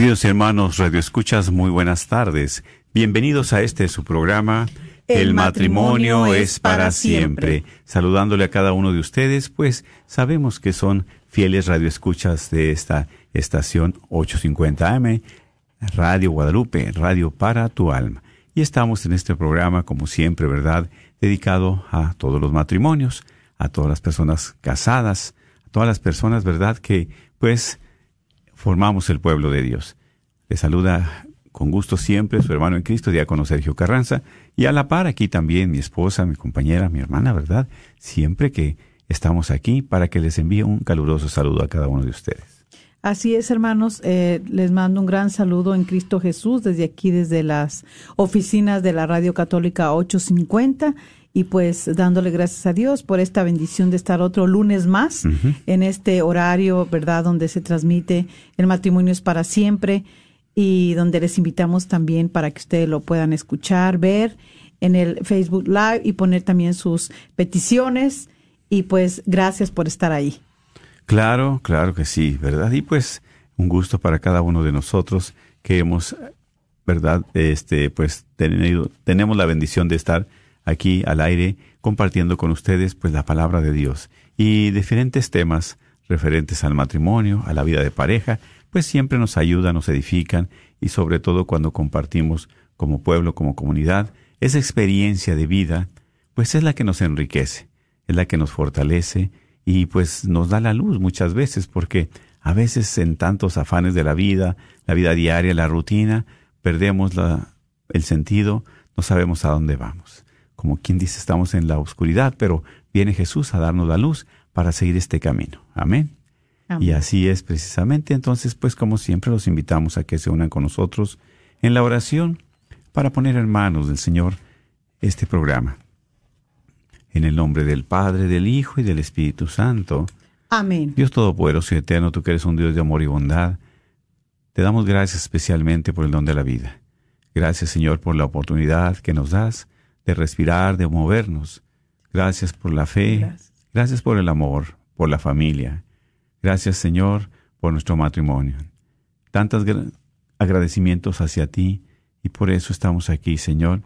queridos hermanos radioescuchas, muy buenas tardes. Bienvenidos a este su programa El, matrimonio, es para siempre. Saludándole a cada uno de ustedes, pues sabemos que son fieles radioescuchas de esta estación 850 AM, Radio Guadalupe, Radio para tu alma. Y estamos en este programa, como siempre, ¿verdad? Dedicado a todos los matrimonios, a todas las personas casadas, a todas las personas, ¿verdad? Que pues formamos el pueblo de Dios. Le saluda con gusto siempre su hermano en Cristo, diácono Sergio Carranza, y a la par aquí también mi esposa, mi compañera, mi hermana, ¿verdad? Siempre que estamos aquí para que les envíe un caluroso saludo a cada uno de ustedes. Así es, hermanos. Eh, les mando un gran saludo en Cristo Jesús desde aquí, desde las oficinas de la Radio Católica 850 y pues dándole gracias a Dios por esta bendición de estar otro lunes más en este horario, ¿verdad? Donde se transmite el matrimonio es para siempre y donde les invitamos también para que ustedes lo puedan escuchar, ver en el Facebook Live y poner también sus peticiones y pues gracias por estar ahí. Claro, claro que sí, ¿verdad? Y pues un gusto para cada uno de nosotros que hemos, ¿verdad? Este, pues tenido, tenemos la bendición de estar aquí al aire compartiendo con ustedes pues la palabra de Dios y diferentes temas referentes al matrimonio, a la vida de pareja, pues siempre nos ayudan, nos edifican y sobre todo cuando compartimos como pueblo, como comunidad, esa experiencia de vida, pues es la que nos enriquece, es la que nos fortalece y pues nos da la luz muchas veces porque a veces en tantos afanes de la vida, la vida diaria, la rutina, perdemos el sentido, no sabemos a dónde vamos. Como quien dice, estamos en la oscuridad, pero viene Jesús a darnos la luz para seguir este camino. Amén. Amén. Y así es precisamente. Entonces, pues como siempre, los invitamos a que se unan con nosotros en la oración para poner en manos del Señor este programa. En el nombre del Padre, del Hijo y del Espíritu Santo. Amén. Dios Todopoderoso y Eterno, tú que eres un Dios de amor y bondad, te damos gracias especialmente por el don de la vida. Gracias, Señor, por la oportunidad que nos das de respirar, de movernos. Gracias por la fe. Gracias. Gracias por el amor, por la familia. Gracias, Señor, por nuestro matrimonio. Tantos gra- agradecimientos hacia ti y por eso estamos aquí, Señor,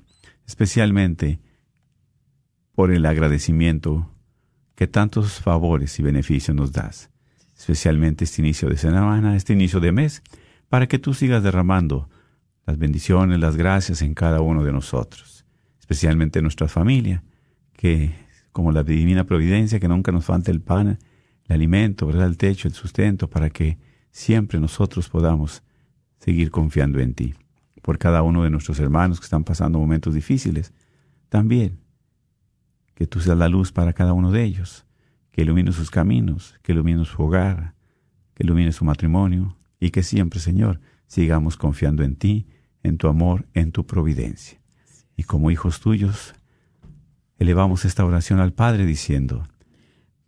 especialmente por el agradecimiento que tantos favores y beneficios nos das, especialmente este inicio de semana, este inicio de mes, para que tú sigas derramando las bendiciones, las gracias en cada uno de nosotros, especialmente en nuestra familia, que como la divina providencia, que nunca nos falte el pan, el alimento, ¿verdad? el techo, el sustento, para que siempre nosotros podamos seguir confiando en ti. Por cada uno de nuestros hermanos que están pasando momentos difíciles, también que tú seas la luz para cada uno de ellos, que ilumine sus caminos, que ilumine su hogar, que ilumine su matrimonio y que siempre, Señor, sigamos confiando en ti, en tu amor, en tu providencia. Y como hijos tuyos, elevamos esta oración al Padre diciendo,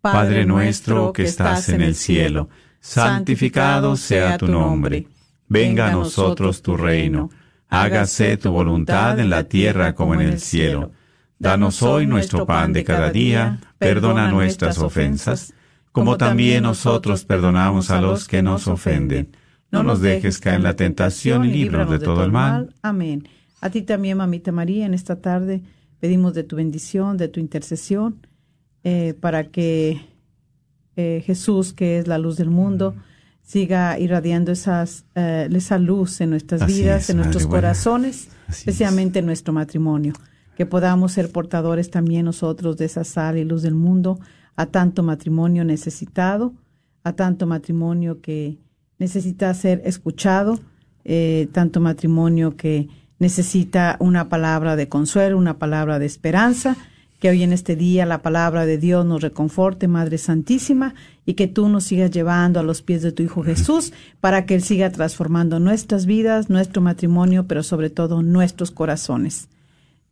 Padre nuestro que estás en el cielo, santificado sea tu nombre. Venga a nosotros tu reino. Hágase tu voluntad en la tierra como en el cielo. Danos hoy nuestro pan de cada día. Perdona nuestras ofensas, como también nosotros perdonamos a los que nos ofenden. No nos dejes caer en la tentación y líbranos de todo el mal. Amén. A ti también, mamita María, en esta tarde pedimos de tu bendición, de tu intercesión, eh, para que eh, Jesús, que es la luz del mundo, siga irradiando esas, eh, esa luz en nuestras Así vidas, es, en nuestros buena. corazones, Así especialmente en nuestro matrimonio. Que podamos ser portadores también nosotros de esa sal y luz del mundo a tanto matrimonio necesitado, a tanto matrimonio que necesita ser escuchado, tanto matrimonio que necesita una palabra de consuelo, una palabra de esperanza, que hoy en este día la palabra de Dios nos reconforte, Madre Santísima, y que tú nos sigas llevando a los pies de tu Hijo Jesús para que Él siga transformando nuestras vidas, nuestro matrimonio, pero sobre todo nuestros corazones.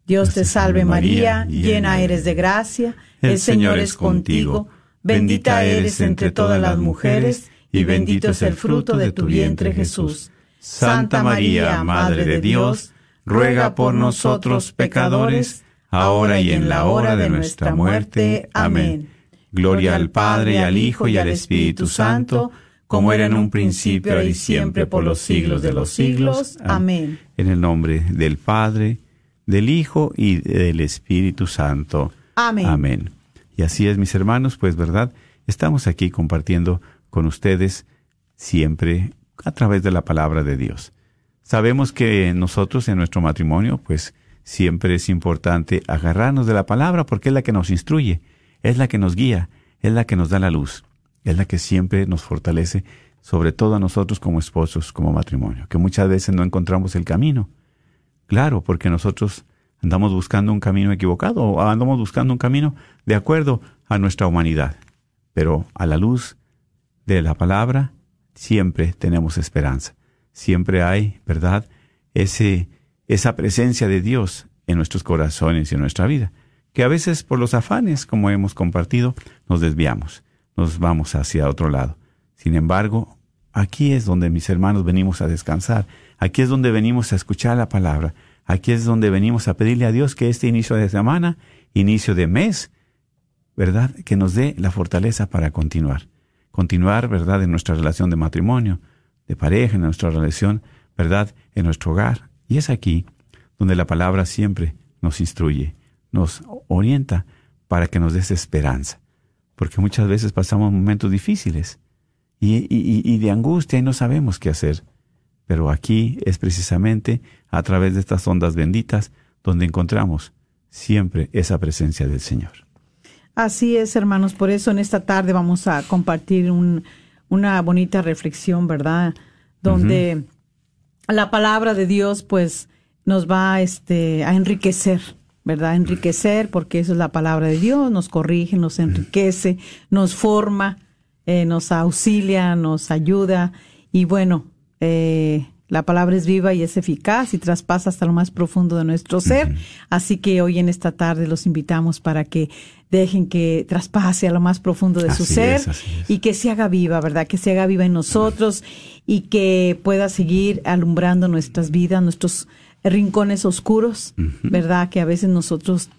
Dios te salve María, llena eres de gracia, el Señor es contigo, bendita eres entre todas las mujeres, y bendito es el fruto de tu vientre Jesús. Santa María, Madre de Dios, ruega por nosotros pecadores, ahora y en la hora de nuestra muerte. Amén. Gloria al Padre, y al Hijo, y al Espíritu Santo, como era en un principio, y siempre, por los siglos de los siglos. Amén. En el nombre del Padre, del Hijo y del Espíritu Santo. Amén. Amén. Y así es, mis hermanos, pues, ¿verdad? Estamos aquí compartiendo con ustedes siempre a través de la palabra de Dios. Sabemos que nosotros en nuestro matrimonio, pues, siempre es importante agarrarnos de la palabra porque es la que nos instruye, es la que nos guía, es la que nos da la luz, es la que siempre nos fortalece, sobre todo a nosotros como esposos, como matrimonio, que muchas veces no encontramos el camino. Claro, porque nosotros andamos buscando un camino equivocado o andamos buscando un camino de acuerdo a nuestra humanidad. Pero a la luz de la palabra siempre tenemos esperanza. Siempre hay, ¿verdad? Ese, esa presencia de Dios en nuestros corazones y en nuestra vida, que a veces por los afanes, como hemos compartido, nos desviamos, nos vamos hacia otro lado. Sin embargo, aquí es donde mis hermanos venimos a descansar, aquí es donde venimos a escuchar la palabra, aquí es donde venimos a pedirle a Dios que este inicio de semana, inicio de mes, ¿verdad? Que nos dé la fortaleza para continuar. Continuar, ¿verdad? En nuestra relación de matrimonio, de pareja, en nuestra relación, ¿verdad? En nuestro hogar. Y es aquí donde la palabra siempre nos instruye, nos orienta para que nos des esperanza. Porque muchas veces pasamos momentos difíciles y, y, y de angustia y no sabemos qué hacer. Pero aquí es precisamente a través de estas ondas benditas donde encontramos siempre esa presencia del Señor. Así es, hermanos. Por eso en esta tarde vamos a compartir un, una bonita reflexión, ¿verdad? Donde la palabra de Dios, pues, nos va este, a enriquecer, ¿verdad? Enriquecer, porque eso es la palabra de Dios, nos corrige, nos enriquece, nos forma, eh, nos auxilia, nos ayuda. Y bueno, eh, la palabra es viva y es eficaz y traspasa hasta lo más profundo de nuestro ser. Así que hoy en esta tarde los invitamos para que dejen que traspase a lo más profundo de su ser es, así es. y que se haga viva, ¿verdad? Que se haga viva en nosotros y que pueda seguir alumbrando nuestras vidas, nuestros rincones oscuros, ¿verdad? Que a veces nosotros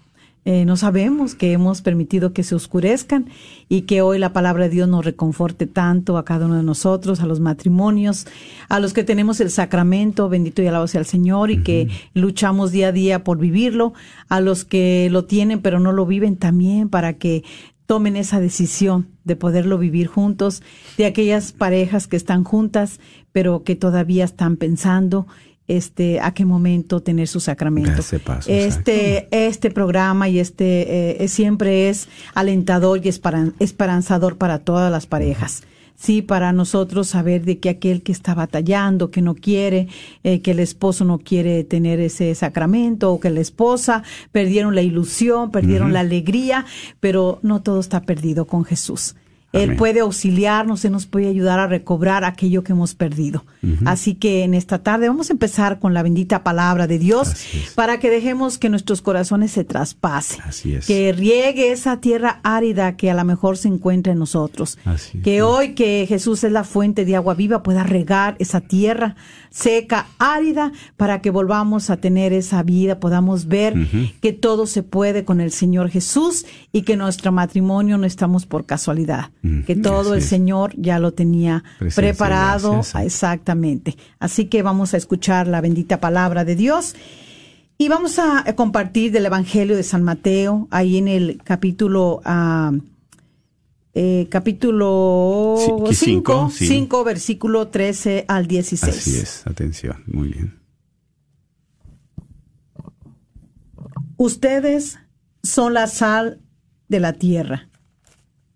eh, no sabemos que hemos permitido que se oscurezcan y que hoy la palabra de Dios nos reconforte tanto a cada uno de nosotros, a los matrimonios, a los que tenemos el sacramento, bendito y alabado sea el Señor, y que luchamos día a día por vivirlo, a los que lo tienen pero no lo viven también para que tomen esa decisión de poderlo vivir juntos, de aquellas parejas que están juntas pero que todavía están pensando este a qué momento tener su sacramento. Dar ese paso, este este programa y este eh, siempre es alentador y esperan- esperanzador para todas las parejas. Sí, para nosotros saber de que aquel que está batallando, que no quiere, eh, que el esposo no quiere tener ese sacramento o que la esposa perdieron la ilusión, perdieron la alegría, pero no todo está perdido con Jesús. Él puede auxiliarnos, Él nos puede ayudar a recobrar aquello que hemos perdido. Así que en esta tarde vamos a empezar con la bendita palabra de Dios para que dejemos que nuestros corazones se traspasen. Así es. Que riegue esa tierra árida que a lo mejor se encuentra en nosotros. Así es. que hoy que Jesús es la fuente de agua viva pueda regar esa tierra seca, árida, para que volvamos a tener esa vida, podamos ver que todo se puede con el Señor Jesús y que nuestro matrimonio no estamos por casualidad, Ujú, que todo el. Señor ya lo tenía Presencia, preparado gracias. exactamente. Así que vamos a escuchar la bendita palabra de Dios. Y vamos a compartir del Evangelio de San Mateo, ahí en el capítulo, ah, eh, capítulo Sí, que 5, cinco, sí. 5, versículo 13 al 16. Así es, atención, muy bien. Ustedes son la sal de la tierra.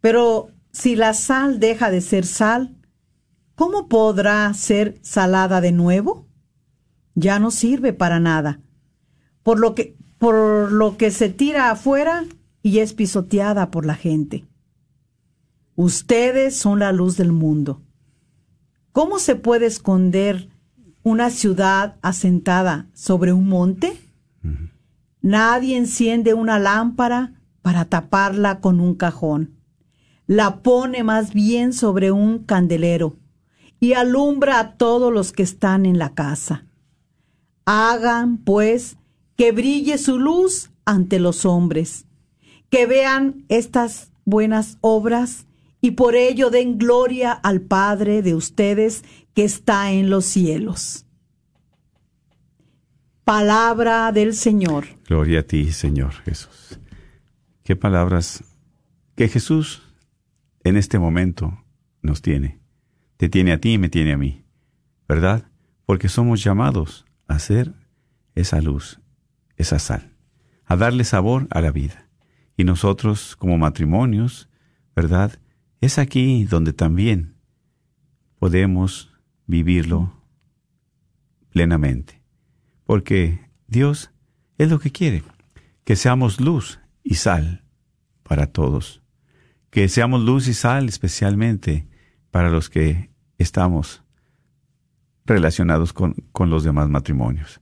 Pero si la sal deja de ser sal, ¿cómo podrá ser salada de nuevo? Ya no sirve para nada. Por lo que, por lo que se tira afuera y es pisoteada por la gente. Ustedes son la luz del mundo. ¿Cómo se puede esconder una ciudad asentada sobre un monte? Nadie enciende una lámpara para taparla con un cajón. La pone más bien sobre un candelero y alumbra a todos los que están en la casa. Hagan, pues, que brille su luz ante los hombres, que vean estas buenas obras y por ello den gloria al Padre de ustedes que está en los cielos. Palabra del Señor. Gloria a ti, Señor Jesús. Qué palabras que Jesús en este momento nos tiene. Te tiene a ti y me tiene a mí, ¿verdad? Porque somos llamados a ser esa luz, esa sal, a darle sabor a la vida. Y nosotros como matrimonios, ¿verdad? Es aquí donde también podemos vivirlo plenamente. Porque Dios es lo que quiere, que seamos luz y sal para todos, que seamos luz y sal especialmente para los que estamos relacionados con, con los demás matrimonios.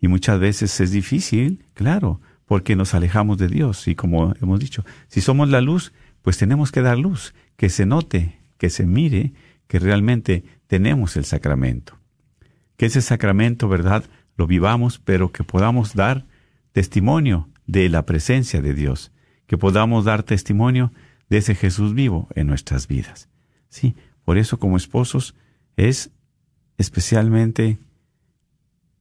Y muchas veces es difícil, claro, porque nos alejamos de Dios. Y como hemos dicho, si somos la luz, pues tenemos que dar luz, que se note, que se mire que realmente tenemos el sacramento. Que ese sacramento, ¿verdad?, lo vivamos, pero que podamos dar testimonio de la presencia de Dios, que podamos dar testimonio de ese Jesús vivo en nuestras vidas. Sí, por eso como esposos es especialmente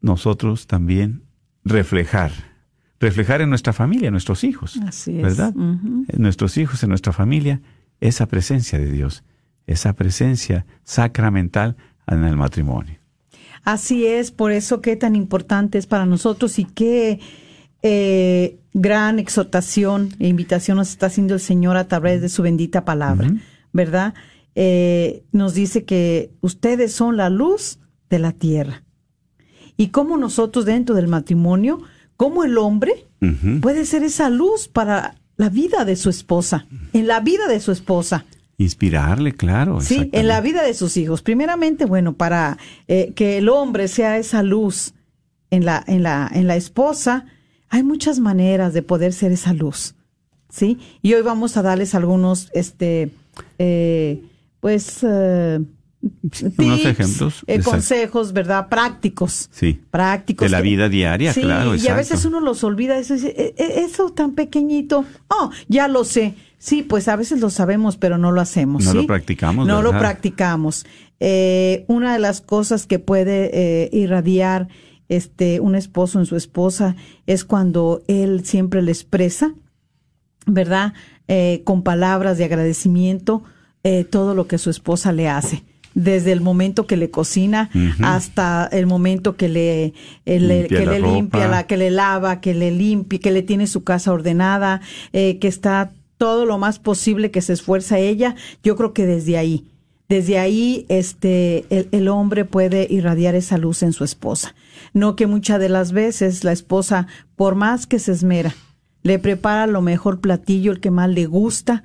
nosotros también reflejar, reflejar en nuestra familia, en nuestros hijos, Así es. ¿verdad? En nuestros hijos, en nuestra familia, esa presencia de Dios, esa presencia sacramental en el matrimonio. Así es, por eso qué tan importante es para nosotros y qué eh, gran exhortación e invitación nos está haciendo el Señor a través de su bendita palabra, ¿verdad? Eh, nos dice que ustedes son la luz de la tierra. Y cómo nosotros dentro del matrimonio, cómo el hombre puede ser esa luz para la vida de su esposa, en la vida de su esposa. Inspirarle, claro. Sí, en la vida de sus hijos. Primeramente, bueno, para eh, que el hombre sea esa luz en la, en la, en la esposa, hay muchas maneras de poder ser esa luz. ¿Sí? Y hoy vamos a darles algunos, este, eh, pues, eh, unos ejemplos, eh, consejos, ¿verdad? Prácticos. Sí. Prácticos. De la que- vida diaria, Sí, claro, y a veces uno los olvida, eso, "Eh, eh, eso tan pequeñito. Oh, ya lo sé. Sí, pues a veces lo sabemos, pero no lo hacemos. No ¿sí? lo practicamos, No lo practicamos. Eh, una de las cosas que puede eh, irradiar este un esposo en su esposa es cuando él siempre le expresa, ¿verdad? Eh, con palabras de agradecimiento eh, todo lo que su esposa le hace. Desde el momento que le cocina hasta el momento que le, eh, Limpia que la le limpia, la, que le lava, que le limpie, que le tiene su casa ordenada, eh, que está todo lo más posible que se esfuerza ella. Yo creo que desde ahí, desde ahí, este, el, el hombre puede irradiar esa luz en su esposa. No que muchas de las veces la esposa, por más que se esmera, le prepara lo mejor platillo, el que más le gusta,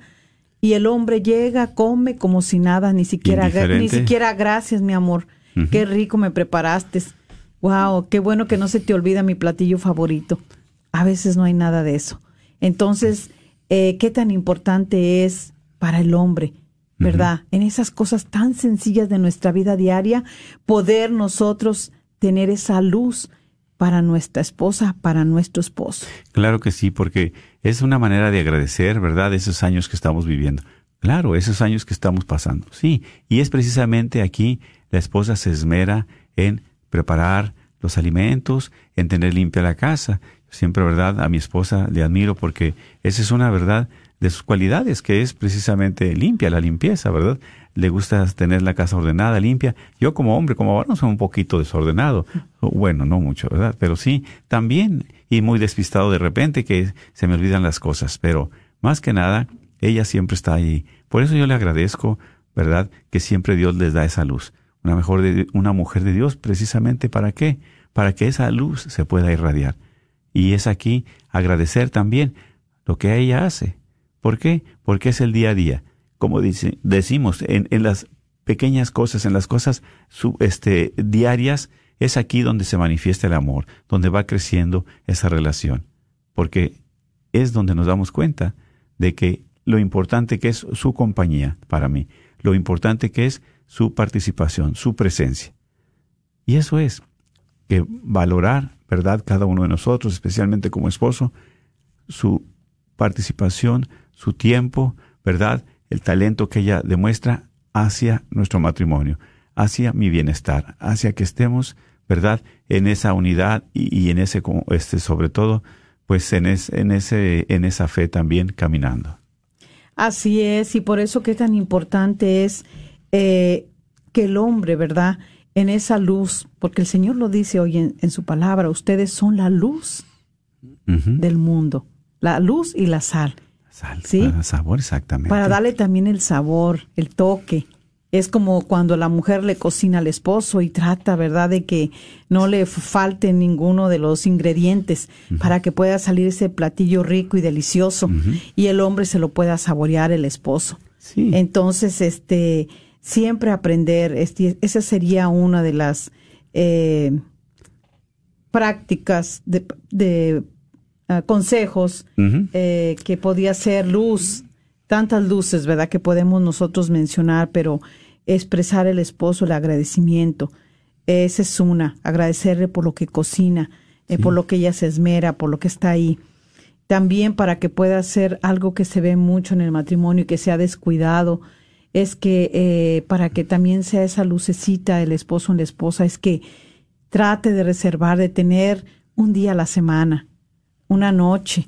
Y el hombre llega, come como si nada, ni siquiera, ni siquiera gracias, mi amor. Qué rico me preparaste. Wow, qué bueno que no se te olvida mi platillo favorito. A veces no hay nada de eso. Entonces, eh, qué tan importante es para el hombre, ¿verdad? En esas cosas tan sencillas de nuestra vida diaria, poder nosotros tener esa luz para nuestra esposa, para nuestro esposo. Claro que sí, porque es una manera de agradecer, ¿verdad?, esos años que estamos viviendo. Claro, esos años que estamos pasando. Sí, y es precisamente aquí la esposa se esmera en preparar los alimentos, en tener limpia la casa. Siempre, ¿verdad? A mi esposa le admiro porque esa es una verdad de sus cualidades, que es precisamente limpia, la limpieza, ¿verdad? Le gusta tener la casa ordenada, limpia. Yo como hombre, como varón, soy un poquito desordenado. Bueno, no mucho, ¿verdad? Pero sí, también, y muy despistado de repente, que se me olvidan las cosas. Pero más que nada, ella siempre está ahí. Por eso yo le agradezco, ¿verdad? Que siempre Dios les da esa luz. Una, mejor de, una mujer de Dios, precisamente para qué? Para que esa luz se pueda irradiar. Y es aquí agradecer también lo que ella hace. ¿Por qué? Porque es el día a día. Como decimos, en, las pequeñas cosas, en las cosas este, diarias, es aquí donde se manifiesta el amor, donde va creciendo esa relación. Porque es donde nos damos cuenta de que lo importante que es su compañía para mí, lo importante que es su participación, su presencia. Y eso es que valorar, ¿verdad? Cada uno de nosotros, especialmente como esposo, su participación, su tiempo, ¿verdad? El talento que ella demuestra hacia nuestro matrimonio, hacia mi bienestar, hacia que estemos, ¿verdad? En esa unidad y, y en ese, este, sobre todo, pues en, es, en, ese, en esa fe también caminando. Así es, y por eso qué tan importante es eh, que el hombre, ¿verdad? En esa luz, porque el Señor lo dice hoy en, en su palabra, ustedes son la luz del mundo, la luz y la sal, Sal, ¿Sí? para sabor, exactamente. para darle también el sabor, el toque. Es como cuando la mujer le cocina al esposo y trata, ¿verdad?, de que no le falte ninguno de los ingredientes para que pueda salir ese platillo rico y delicioso y el hombre se lo pueda saborear el esposo. Sí. Entonces, este, siempre aprender, este, esa sería una de las eh, prácticas de, de, ah, consejos eh, que podía ser luz, tantas luces, ¿verdad? Que podemos nosotros mencionar, pero expresar el esposo el agradecimiento. Esa es una, agradecerle por lo que cocina, eh, por lo que ella se esmera, por lo que está ahí. También para que pueda ser algo que se ve mucho en el matrimonio y que sea descuidado, es que eh, para que también sea esa lucecita el esposo en la esposa, es que trate de reservar, de tener un día a la semana, una noche,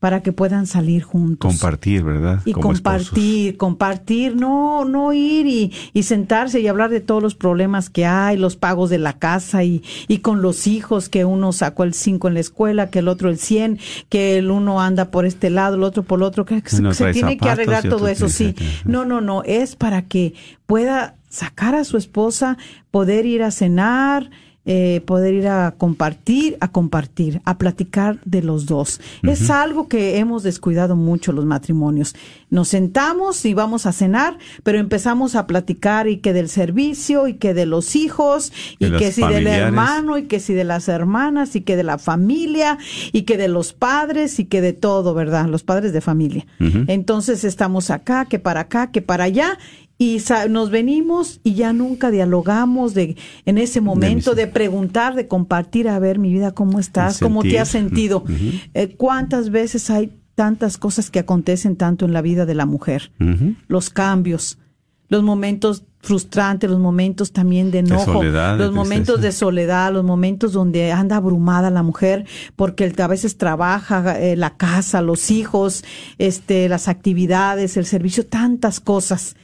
para que puedan salir juntos. Compartir, ¿verdad? y Como esposos. compartir, compartir, no, no ir y, y sentarse y hablar de todos los problemas que hay, los pagos de la casa y, y con los hijos, que uno sacó el 5 en la escuela, que el otro el 100, que el uno anda por este lado, el otro por el otro, que se, se tiene que arreglar todo eso, sí. No, no, no, es para que pueda sacar a su esposa, poder ir a cenar, eh, poder ir a compartir, a compartir, a platicar de los dos. Es algo que hemos descuidado mucho los matrimonios. Nos sentamos y vamos a cenar, pero empezamos a platicar y que del servicio y que de los hijos y que si del hermano y que si de las hermanas y que de la familia y que de los padres y que de todo, ¿verdad? Los padres de familia. Entonces estamos acá, que para acá, que para allá y nos venimos y ya nunca dialogamos de en ese momento de, preguntar, de compartir, a ver mi vida, ¿cómo estás? ¿Cómo te has sentido? Eh, ¿Cuántas veces hay tantas cosas que acontecen tanto en la vida de la mujer? Los cambios, los momentos frustrantes, los momentos también de enojo, soledad, de los momentos de soledad, los momentos donde anda abrumada la mujer porque a veces trabaja eh, la casa, los hijos, este, las actividades, el servicio, tantas cosas.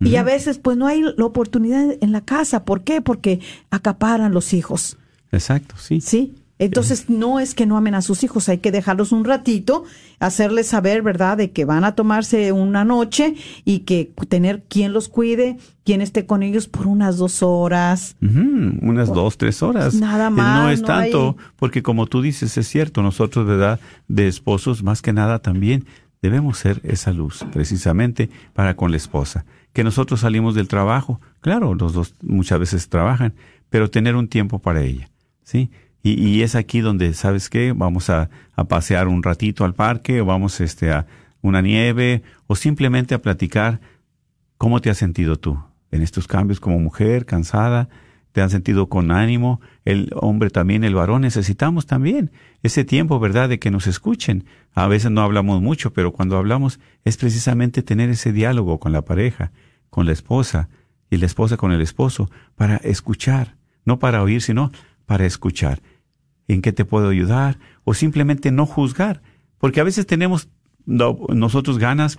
Y a veces pues no hay la oportunidad en la casa. ¿Por qué? Porque acaparan los hijos. Exacto, sí. ¿Sí? Entonces no es que no amen a sus hijos, hay que dejarlos un ratito, hacerles saber, ¿verdad?, de que van a tomarse una noche y que tener quien los cuide, quien esté con ellos por unas dos horas. Unas dos, tres horas. Nada Eh, más, No es no tanto, hay- porque como tú dices, es cierto, nosotros, ¿verdad? De esposos, más que nada también debemos ser esa luz, precisamente para con la esposa. Que nosotros salimos del trabajo, claro, los dos muchas veces trabajan, pero tener un tiempo para ella, ¿sí? Y, es aquí donde, ¿sabes qué? Vamos a, a, pasear un ratito al parque, o vamos este, a una nieve, o simplemente a platicar cómo te has sentido tú en estos cambios como mujer, cansada, te has sentido con ánimo, el hombre también, el varón, necesitamos también ese tiempo, ¿verdad?, de que nos escuchen. A veces no hablamos mucho, pero cuando hablamos es precisamente tener ese diálogo con la pareja, con la esposa, y la esposa con el esposo, para escuchar, no para oír, sino para escuchar. ¿En qué te puedo ayudar? O simplemente no juzgar, porque a veces tenemos nosotros ganas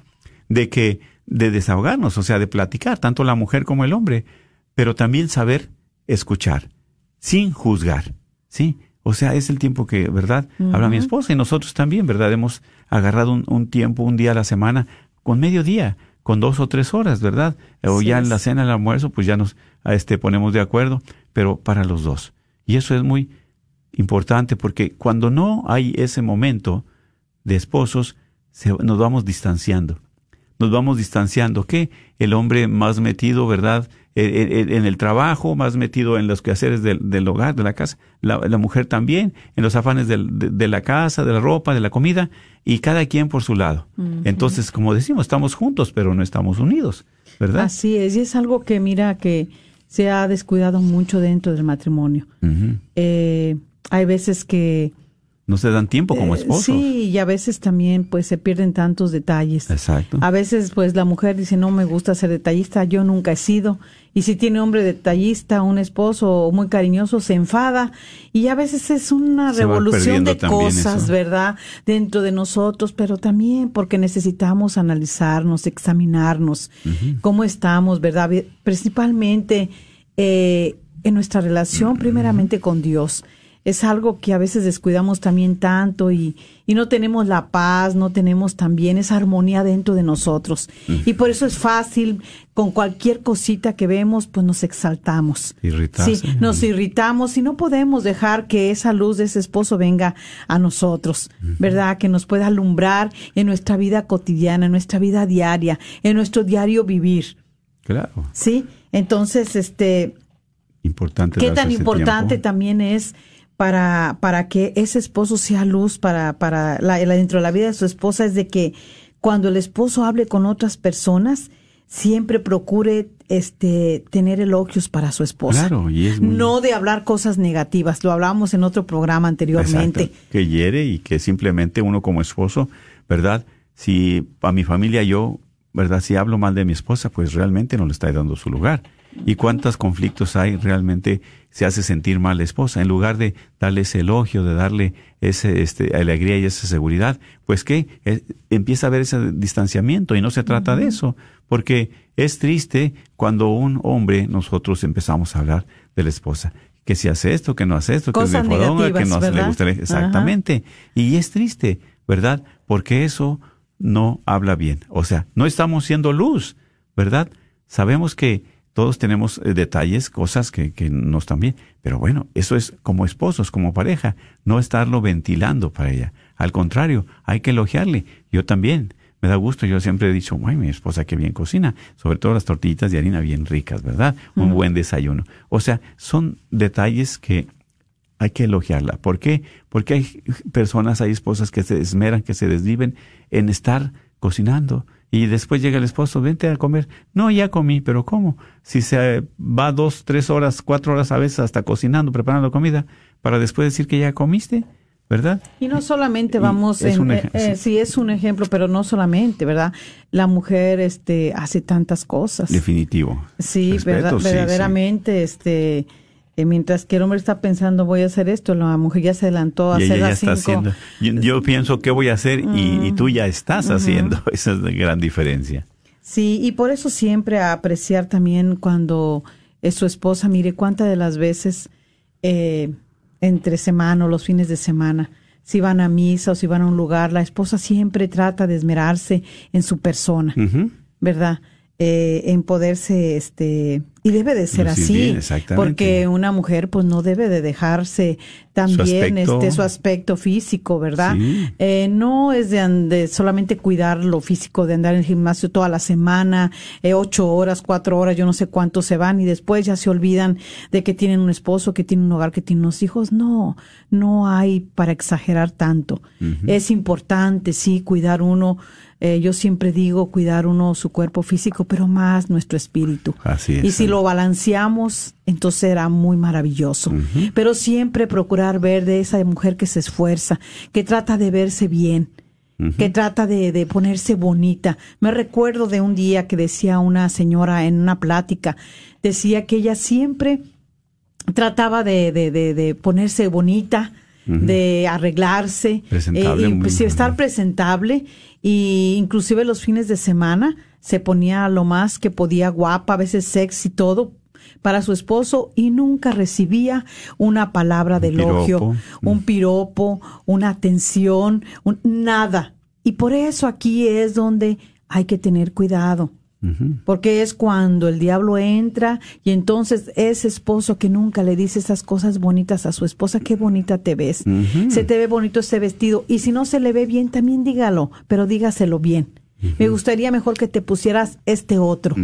de que, de desahogarnos, o sea, de platicar, tanto la mujer como el hombre, pero también saber escuchar, sin juzgar, ¿sí? O sea, es el tiempo que, ¿verdad? Uh -huh. Habla mi esposa y nosotros también, ¿verdad? Hemos agarrado un, un, tiempo, un día a la semana, con medio día, con dos o tres horas, ¿verdad? O sí, ya en la cena, el almuerzo, pues ya nos este, ponemos de acuerdo, pero para los dos. Y eso es muy importante porque cuando no hay ese momento de esposos, se, nos vamos distanciando. Nos vamos distanciando. ¿Qué? El hombre más metido, ¿verdad? en el trabajo, más metido en los quehaceres del, del hogar, de la casa, la, la, mujer también, en los afanes del, de, de, la casa, de la ropa, de la comida, y cada quien por su lado. Uh -huh. Entonces, como decimos, estamos juntos, pero no estamos unidos, ¿verdad? Así es, y es algo que mira que se ha descuidado mucho dentro del matrimonio. Uh -huh. eh, hay veces que no se dan tiempo como esposos. Eh, sí, y a veces también pues se pierden tantos detalles. Exacto. A veces pues la mujer dice, no me gusta ser detallista, yo nunca he sido. Y si tiene hombre detallista, un esposo muy cariñoso, se enfada. Y a veces es una se revolución de cosas, eso. ¿verdad? Dentro de nosotros, pero también porque necesitamos analizarnos, examinarnos, uh -huh. cómo estamos, ¿verdad? Principalmente eh, en nuestra relación, uh -huh. primeramente con Dios es algo que a veces descuidamos también tanto y, y, no tenemos la paz, no tenemos también esa armonía dentro de nosotros. Y por eso es fácil, con cualquier cosita que vemos, pues nos exaltamos. Irritarse. Sí, nos irritamos y no podemos dejar que esa luz de ese esposo venga a nosotros. ¿verdad? Que nos pueda alumbrar en nuestra vida cotidiana, en nuestra vida diaria, en nuestro diario vivir. Claro. Sí, entonces, este... Importante ¿Qué tan importante tiempo? también es para, para que ese esposo sea luz para, para la, la, dentro de la vida de su esposa es de que cuando el esposo hable con otras personas, siempre procure este tener elogios para su esposa. Claro, y es muy... No de hablar cosas negativas, lo hablamos en otro programa anteriormente. Exacto, que hiere y que simplemente uno como esposo, ¿verdad? Si a mi familia yo, ¿verdad? Si hablo mal de mi esposa, pues realmente no le está dando su lugar. ¿Y cuántos conflictos hay realmente se hace sentir mal la esposa? En lugar de darle ese elogio, de darle ese este, alegría y esa seguridad, pues que eh, empieza a haber ese distanciamiento y no se trata de eso, porque es triste cuando un hombre, nosotros empezamos a hablar de la esposa, que si hace esto, que no hace esto, Cosas que es fodonga, que no ¿verdad? le gusta. Exactamente. Y es triste, ¿verdad? Porque eso no habla bien. O sea, no estamos siendo luz, ¿verdad? Sabemos que todos tenemos eh, detalles, cosas que, que no están bien. Pero bueno, eso es como esposos, como pareja, no estarlo ventilando para ella. Al contrario, hay que elogiarle. Yo también, me da gusto, yo siempre he dicho, guay, mi esposa que bien cocina, sobre todo las tortillitas de harina bien ricas, ¿verdad? Un buen desayuno. O sea, son detalles que hay que elogiarla. ¿Por qué? Porque hay personas, hay esposas que se esmeran, que se desviven en estar cocinando, y después llega el esposo, vente a comer. No, ya comí, pero ¿cómo? Si se va dos, tres horas, cuatro horas a veces hasta cocinando, preparando comida, para después decir que ya comiste, ¿verdad? Y no solamente vamos, en, un, eh, eh, sí es un ejemplo, pero no solamente, ¿verdad? La mujer este, hace tantas cosas. Definitivo. Sí, Respeto, verdad, sí verdaderamente, sí. este eh, mientras que el hombre está pensando voy a hacer esto, la mujer ya se adelantó a y hacer ella las cinco. Haciendo. Yo, yo, pienso qué voy a hacer y, y tú ya estás haciendo. Esa es la gran diferencia. Sí, y por eso siempre a apreciar también cuando es su esposa, mire cuántas de las veces eh, entre semana o los fines de semana, si van a misa o si van a un lugar, la esposa siempre trata de esmerarse en su persona, Uh -huh. ¿verdad? eh, en poderse, este, y debe de ser así, porque una mujer pues no debe de dejarse también aspecto. este su aspecto físico, ¿verdad? Sí. Eh, no es de, de solamente cuidar lo físico, de andar en el gimnasio toda la semana, eh, ocho horas, cuatro horas, yo no sé cuánto se van y después ya se olvidan de que tienen un esposo, que tienen un hogar, que tienen unos hijos. No, no hay para exagerar tanto. Es importante, sí, cuidar uno. Eh, yo siempre digo cuidar uno su cuerpo físico, pero más nuestro espíritu. Así es, Y si lo balanceamos, entonces será muy maravilloso. Pero siempre procurar ver de esa mujer que se esfuerza, que trata de verse bien, que trata de, de ponerse bonita. Me recuerdo de un día que decía una señora en una plática, decía que ella siempre trataba de, de, de ponerse bonita, de arreglarse, Presentable, eh, y, pues, estar presentable y inclusive los fines de semana se ponía lo más que podía guapa, a veces sexy todo para su esposo y nunca recibía una palabra de Un elogio, piropo. un piropo, una atención, un- nada. Y por eso aquí es donde hay que tener cuidado. Porque es cuando el diablo entra y entonces ese esposo que nunca le dice esas cosas bonitas a su esposa, qué bonita te ves, se te ve bonito ese vestido y si no se le ve bien también dígalo, pero dígaselo bien. Me gustaría mejor que te pusieras este otro,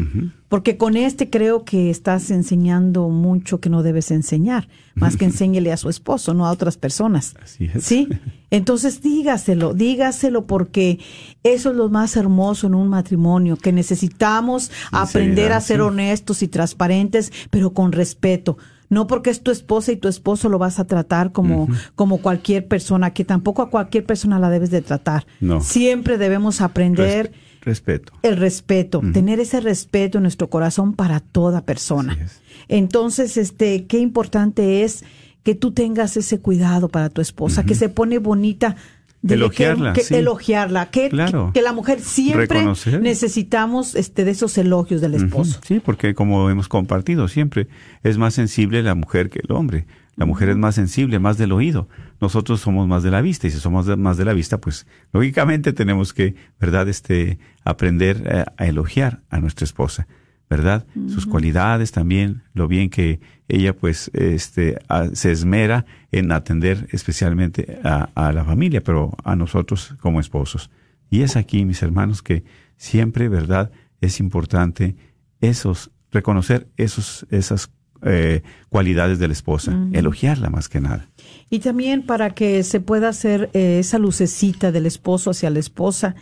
porque con este creo que estás enseñando mucho que no debes enseñar, más que enséñele a su esposo, no a otras personas. Así es. Sí, entonces dígaselo, dígaselo porque eso es lo más hermoso en un matrimonio, que necesitamos aprender a ser sí. honestos y transparentes, pero con respeto. No porque es tu esposa y tu esposo lo vas a tratar como, como cualquier persona, que tampoco a cualquier persona la debes de tratar. No. Siempre debemos aprender Resp- respeto. el respeto, tener ese respeto en nuestro corazón para toda persona. Es. Entonces, este, qué importante es que tú tengas ese cuidado para tu esposa, que se pone bonita. Que- Elogiarla, que, sí. elogiarla, que, Claro. que, que la mujer siempre Reconocer. necesitamos este de esos elogios del esposo. Sí, porque como hemos compartido siempre, es más sensible la mujer que el hombre. La mujer es más sensible, más del oído. Nosotros somos más de la vista y si somos de- más de la vista, pues lógicamente tenemos que, ¿verdad? Este, aprender eh, a elogiar a nuestra esposa, ¿verdad? Sus cualidades también, lo bien que ella pues este a- se esmera en atender especialmente a, a la familia, pero a nosotros como esposos. Y es aquí, mis hermanos, que siempre, ¿verdad? Es importante esos, reconocer esos, esas eh, cualidades de la esposa, elogiarla más que nada. Y también para que se pueda hacer eh, esa lucecita del esposo hacia la esposa,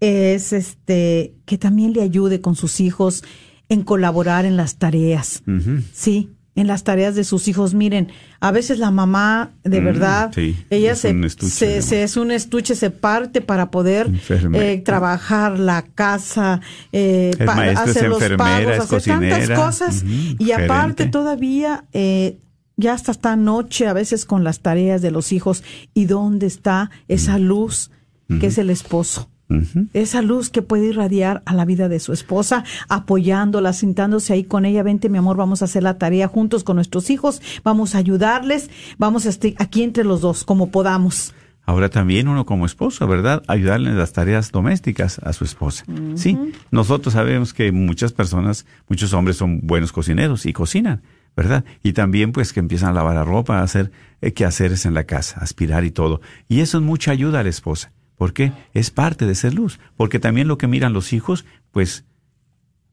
es este que también le ayude con sus hijos en colaborar en las tareas. Sí, en las tareas de sus hijos. Miren, a veces la mamá, de verdad, sí, ella es se, un estuche, se, es un estuche, se parte para poder eh, trabajar la casa, eh, pa- hacer los pagos, hacer tantas cosas. y aparte todavía... Eh, ya hasta esta noche a veces con las tareas de los hijos. Y dónde está esa luz que es el esposo Esa luz que puede irradiar a la vida de su esposa, apoyándola, sentándose ahí con ella, vente mi amor, vamos a hacer la tarea juntos con nuestros hijos, vamos a ayudarles, vamos a estar aquí entre los dos, como podamos. Ahora también uno como esposo, ¿verdad? Ayudarle en las tareas domésticas a su esposa. Sí, nosotros sabemos que muchas personas, muchos hombres son buenos cocineros y cocinan, ¿verdad? Y también pues que empiezan a lavar la ropa, a hacer eh, quehaceres en la casa, aspirar y todo. Y eso es mucha ayuda a la esposa. ¿Por qué? Es parte de ser luz. Porque también lo que miran los hijos, pues,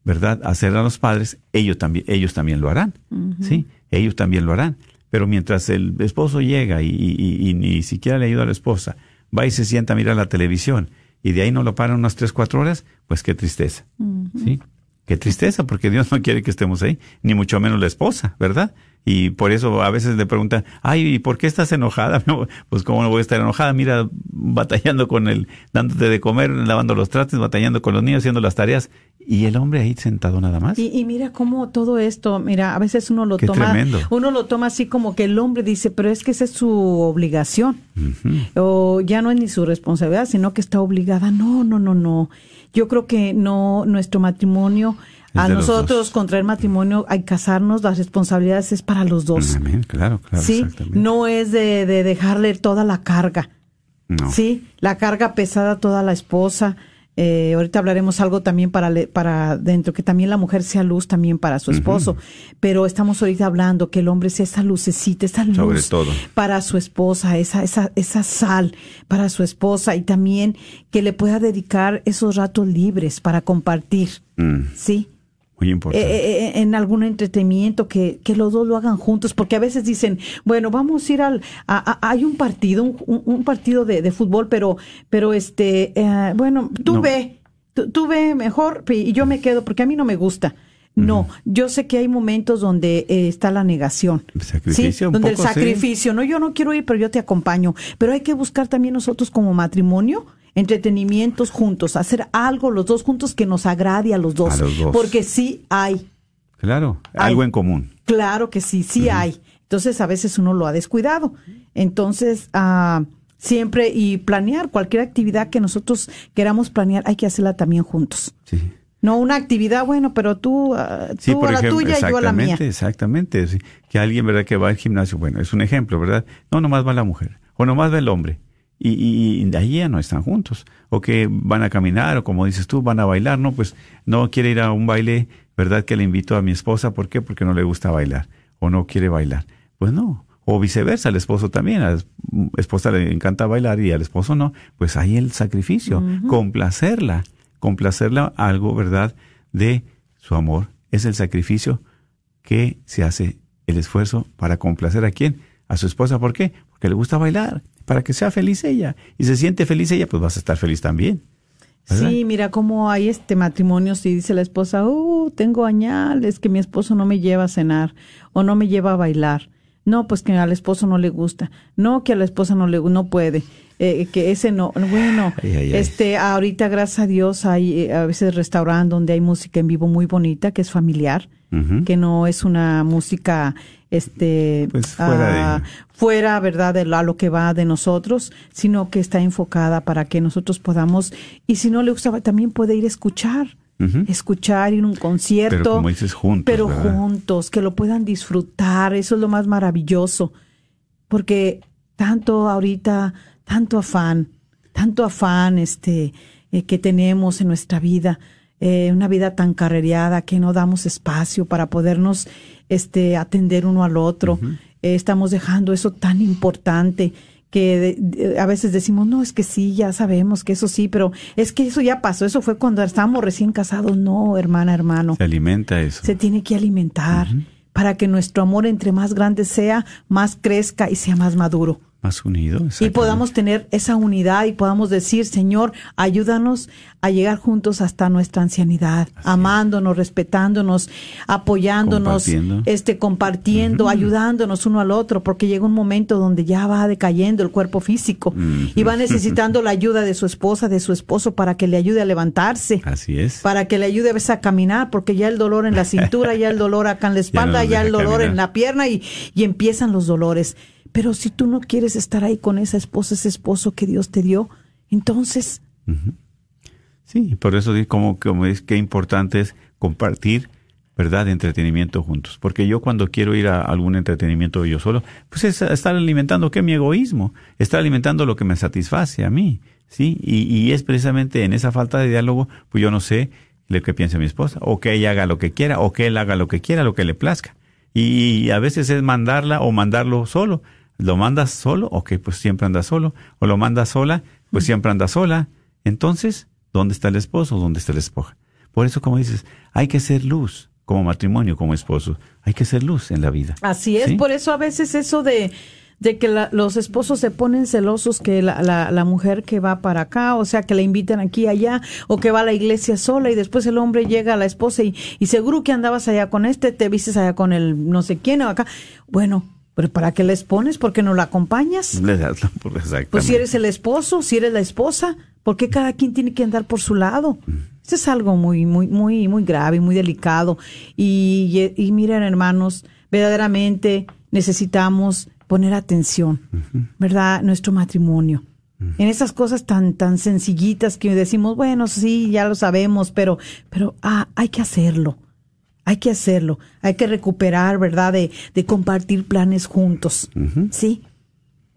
¿verdad? Hacer a los padres, ellos también, ellos también lo harán. Sí, ellos también lo harán. Pero mientras el esposo llega y, y- y- y ni siquiera le ayuda a la esposa, va y se sienta a mirar la televisión y de ahí no lo paran unas tres, cuatro horas, pues qué tristeza. ¿Sí? Qué tristeza, porque Dios no quiere que estemos ahí, ni mucho menos la esposa, ¿verdad? Y por eso a veces le preguntan, ay, ¿y por qué estás enojada? No, pues cómo no voy a estar enojada, mira, batallando con el, dándote de comer, lavando los trastes, batallando con los niños, haciendo las tareas, y el hombre ahí sentado nada más. Y, y mira cómo todo esto, mira, a veces uno lo Qué toma, tremendo. uno lo toma así como que el hombre dice, pero es que esa es su obligación. O ya no es ni su responsabilidad, sino que está obligada. No, no, no, no. Yo creo que no, nuestro matrimonio, a nosotros contraer matrimonio, hay casarnos, las responsabilidades es para los dos. Amén, claro, claro, sí, no es de, de dejarle toda la carga. No. Sí, la carga pesada a toda la esposa. Eh, ahorita hablaremos algo también para, le- para dentro, que también la mujer sea luz también para su esposo. Pero estamos ahorita hablando que el hombre sea esa lucecita, esa luz Sobre todo. para su esposa, esa, esa, esa sal para su esposa y también que le pueda dedicar esos ratos libres para compartir, Mm, ¿sí? Muy Eh, importante. eh, eh, en algún entretenimiento que, que los dos lo hagan juntos, porque a veces dicen, bueno, vamos a ir al, a- a- hay un partido, un, partido de, de fútbol, pero, pero este, eh, bueno, tú No. ve, tú, tú ve mejor y yo me quedo, porque a mí no me gusta. No, yo sé que hay momentos donde eh, está la negación. El sacrificio, ¿sí? un Donde el sí. sacrificio, no, yo no quiero ir, pero yo te acompaño. Pero hay que buscar también nosotros como matrimonio entretenimientos juntos, hacer algo los dos juntos que nos agrade a los dos. A los dos. Porque sí hay, claro, algo en común. Claro que sí, sí hay. Entonces a veces uno lo ha descuidado. Entonces, ah, siempre y planear cualquier actividad que nosotros queramos planear, hay que hacerla también juntos. Sí. No una actividad, bueno, pero tú, ah, Sí, tú por a la ejemplo, tuya y yo a la mía. exactamente, exactamente. sí. Que alguien, ¿verdad?, que va al gimnasio, bueno, es un ejemplo, ¿verdad? No, nomás va la mujer, o nomás va el hombre, y, y, y de ahí ya no están juntos. O que van a caminar, o como dices tú, van a bailar, ¿no? Pues no quiere ir a un baile, ¿verdad?, que le invito a mi esposa, ¿por qué? Porque no le gusta bailar, o no quiere bailar. Pues no. O viceversa, al esposo también, a la esposa le encanta bailar y al esposo no, pues ahí el sacrificio, complacerla, complacerla algo, ¿verdad?, de su amor. Es el sacrificio que se hace el esfuerzo para complacer a quién? A su esposa. ¿Por qué? Porque le gusta bailar, para que sea feliz ella. Y se siente feliz ella, pues vas a estar feliz también. ¿verdad? Sí, mira cómo hay este matrimonio si dice la esposa, uh, tengo añales que mi esposo no me lleva a cenar o no me lleva a bailar. No, pues que al esposo no le gusta. No, que a la esposa no le no puede. Eh, que ese no. Bueno, Ay, ay, ay. este, ahorita gracias a Dios hay eh, a veces restaurantes donde hay música en vivo muy bonita que es familiar, que no es una música, este, Pues fuera de- ah, fuera, ¿verdad?, de lo, a lo que va de nosotros, sino que está enfocada para que nosotros podamos, y si no le gusta, también puede ir a escuchar, escuchar, ir a un concierto. Pero como dices, juntos, Pero ¿verdad? juntos, que lo puedan disfrutar, eso es lo más maravilloso. Porque tanto ahorita, tanto afán, tanto afán este, eh, que tenemos en nuestra vida, eh, una vida tan carrereada que no damos espacio para podernos este, atender uno al otro. Eh, estamos dejando eso tan importante que de- de- a veces decimos, no, es que sí, ya sabemos que eso sí, pero es que eso ya pasó, eso fue cuando estábamos recién casados. No, hermana, hermano Se alimenta eso. se tiene que alimentar para que nuestro amor entre más grande sea, más crezca y sea más maduro. Más unido. Y podamos tener esa unidad y podamos decir, Señor, ayúdanos a llegar juntos hasta nuestra ancianidad, amándonos, respetándonos, apoyándonos, Compartiendo. este, compartiendo, ayudándonos uno al otro, porque llega un momento donde ya va decayendo el cuerpo físico y va necesitando la ayuda de su esposa, de su esposo, para que le ayude a levantarse Así es. para que le ayude a veces a caminar, porque ya el dolor en la cintura, ya el dolor acá en la espalda, ya, el dolor en la pierna y, y empiezan los dolores. Pero si tú no quieres estar ahí con esa esposa, ese esposo que Dios te dio, entonces, Sí, por eso como, como es que importante es compartir, ¿verdad?, entretenimiento juntos. Porque yo cuando quiero ir a algún entretenimiento yo solo, pues es estar alimentando, ¿qué? Mi egoísmo. Estar alimentando lo que me satisface a mí, ¿sí? Y, y es precisamente en esa falta de diálogo, pues yo no sé lo que piensa mi esposa, o que ella haga lo que quiera, o que él haga lo que quiera, lo que le plazca. Y a veces es mandarla o mandarlo solo. ¿Lo mandas solo? Ok, pues siempre anda solo. O lo mandas sola, pues siempre anda sola. Entonces, ¿dónde está el esposo? ¿Dónde está la esposa? Por eso, como dices, hay que ser luz como matrimonio, como esposo. Hay que ser luz en la vida. así es. ¿Sí? Por eso a veces eso de, de que la- los esposos se ponen celosos que la, la, la mujer que va para acá, o sea, que la invitan aquí allá, o que va a la iglesia sola y después el hombre llega a la esposa y, y seguro que andabas allá con este, te vistes allá con el no sé quién o acá. Bueno, pero ¿para qué les pones? ¿Por qué no la acompañas? Pues si eres el esposo, si eres la esposa, ¿por qué cada quien tiene que andar por su lado? Eso es algo muy, muy, muy, muy grave, muy delicado. Y, y, y miren, hermanos, verdaderamente necesitamos poner atención, ¿verdad? Nuestro matrimonio. En esas cosas tan, tan sencillitas que decimos, bueno, sí, ya lo sabemos, pero, pero ah, hay que hacerlo. Hay que hacerlo. Hay que recuperar, ¿verdad? De, de compartir planes juntos. ¿Sí?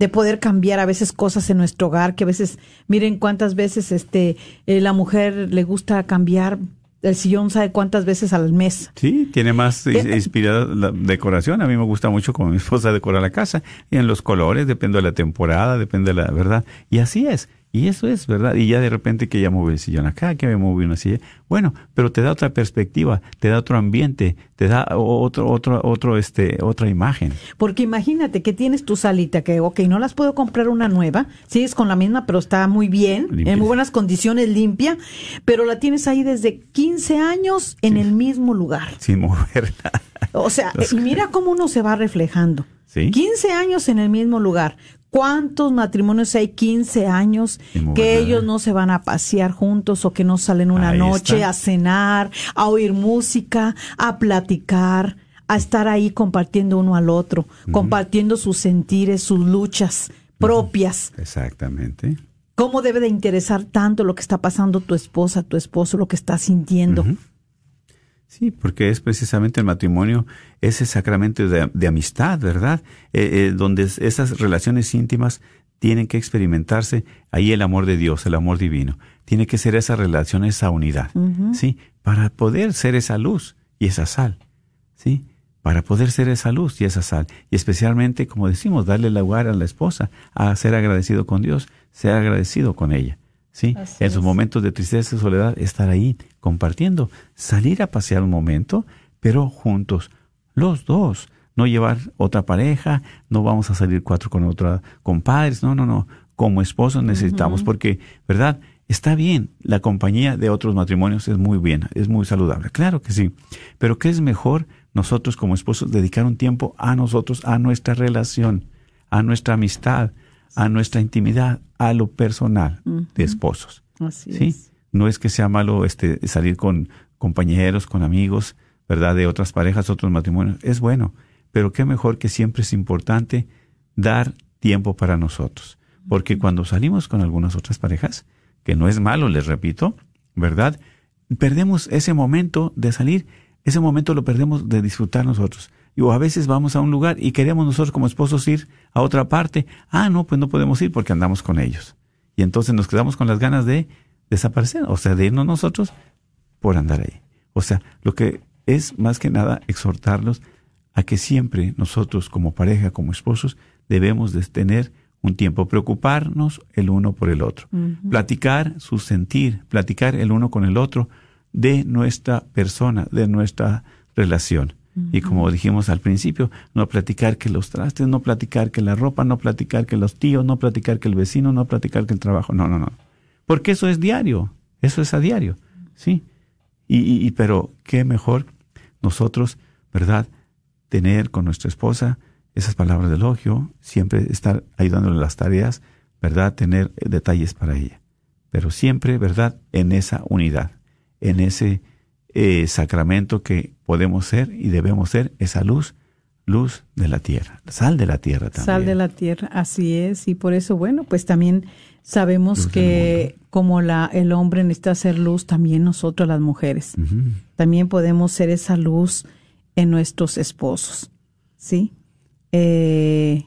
de poder cambiar a veces cosas en nuestro hogar, que a veces, miren cuántas veces este eh, la mujer le gusta cambiar el sillón, sabe cuántas veces al mes. Sí, tiene más Eh, inspirada la decoración. A mí me gusta mucho como mi esposa decora la casa. Y en los colores, depende de la temporada, depende de la verdad. Y así es. Y eso es, ¿verdad? Y ya de repente que ya moví el sillón acá, que me moví una silla. Bueno, pero te da otra perspectiva, te da otro ambiente, te da otro, otro, otro, este, otra imagen. Porque imagínate que tienes tu salita, que, ok, no las puedo comprar una nueva, sigues con la misma, pero está muy bien, Limpia. en muy buenas condiciones, limpia, pero la tienes ahí desde 15 años en el mismo lugar. Sin moverla. O sea, Los- mira cómo uno se va reflejando. Sí. 15 años en el mismo lugar. ¿Cuántos matrimonios hay 15 años que ellos no se van a pasear juntos o que no salen una Ahí noche está. a cenar, a oír música, a platicar, a estar ahí compartiendo uno al otro, compartiendo sus sentires, sus luchas propias? Exactamente. ¿Cómo debe de interesar tanto lo que está pasando tu esposa, tu esposo, lo que está sintiendo? Sí, porque es precisamente el matrimonio, ese sacramento de, de amistad, ¿verdad? Eh, eh, donde es- esas relaciones íntimas tienen que experimentarse ahí el amor de Dios, el amor divino. Tiene que ser esa relación, esa unidad, ¿sí? Para poder ser esa luz y esa sal, ¿sí? Para poder ser esa luz y esa sal. Y especialmente, como decimos, darle lugar a la esposa a ser agradecido con Dios, ser agradecido con ella. ¿Sí? Así En sus es. momentos de tristeza y soledad, estar ahí compartiendo, salir a pasear un momento, pero juntos, los dos. No llevar otra pareja, no vamos a salir cuatro con otra compadres, no, no, no. Como esposos necesitamos, porque, ¿verdad? Está bien, la compañía de otros matrimonios es muy bien, es muy saludable, claro que sí. Pero ¿qué es mejor nosotros como esposos dedicar un tiempo a nosotros, a nuestra relación, a nuestra amistad, a nuestra intimidad, a lo personal de esposos? Así Sí, es. no es que sea malo este salir con compañeros, con amigos, ¿verdad? De otras parejas, otros matrimonios. Es bueno, pero qué mejor que siempre es importante dar tiempo para nosotros. Porque cuando salimos con algunas otras parejas, que no es malo, les repito, ¿verdad? Perdemos ese momento de salir, ese momento lo perdemos de disfrutar nosotros. Y o a veces vamos a un lugar y queremos nosotros como esposos ir a otra parte. Ah, no, pues no podemos ir porque andamos con ellos. Y entonces nos quedamos con las ganas de desaparecer, o sea, de irnos nosotros por andar ahí. O sea, lo que es más que nada exhortarlos a que siempre nosotros como pareja, como esposos, debemos de tener un tiempo, preocuparnos el uno por el otro, platicar su sentir, platicar el uno con el otro de nuestra persona, de nuestra relación. Y como dijimos al principio, no platicar que los trastes, no platicar que la ropa, no platicar que los tíos, no platicar que el vecino, no platicar que el trabajo. No, no, no. Porque eso es diario, eso es a diario, ¿sí? Y, y- y- pero qué mejor nosotros, ¿verdad? Tener con nuestra esposa esas palabras de elogio, siempre estar ayudándole en las tareas, ¿verdad? Tener eh, detalles para ella. Pero siempre, ¿verdad? En esa unidad, en ese eh, sacramento que podemos ser y debemos ser, esa luz, luz de la tierra, sal de la tierra también. Sal de la tierra, así es, y por eso, bueno, pues también sabemos Luz que como la el hombre necesita ser luz, también nosotros las mujeres, también podemos ser esa luz en nuestros esposos, ¿sí? Eh,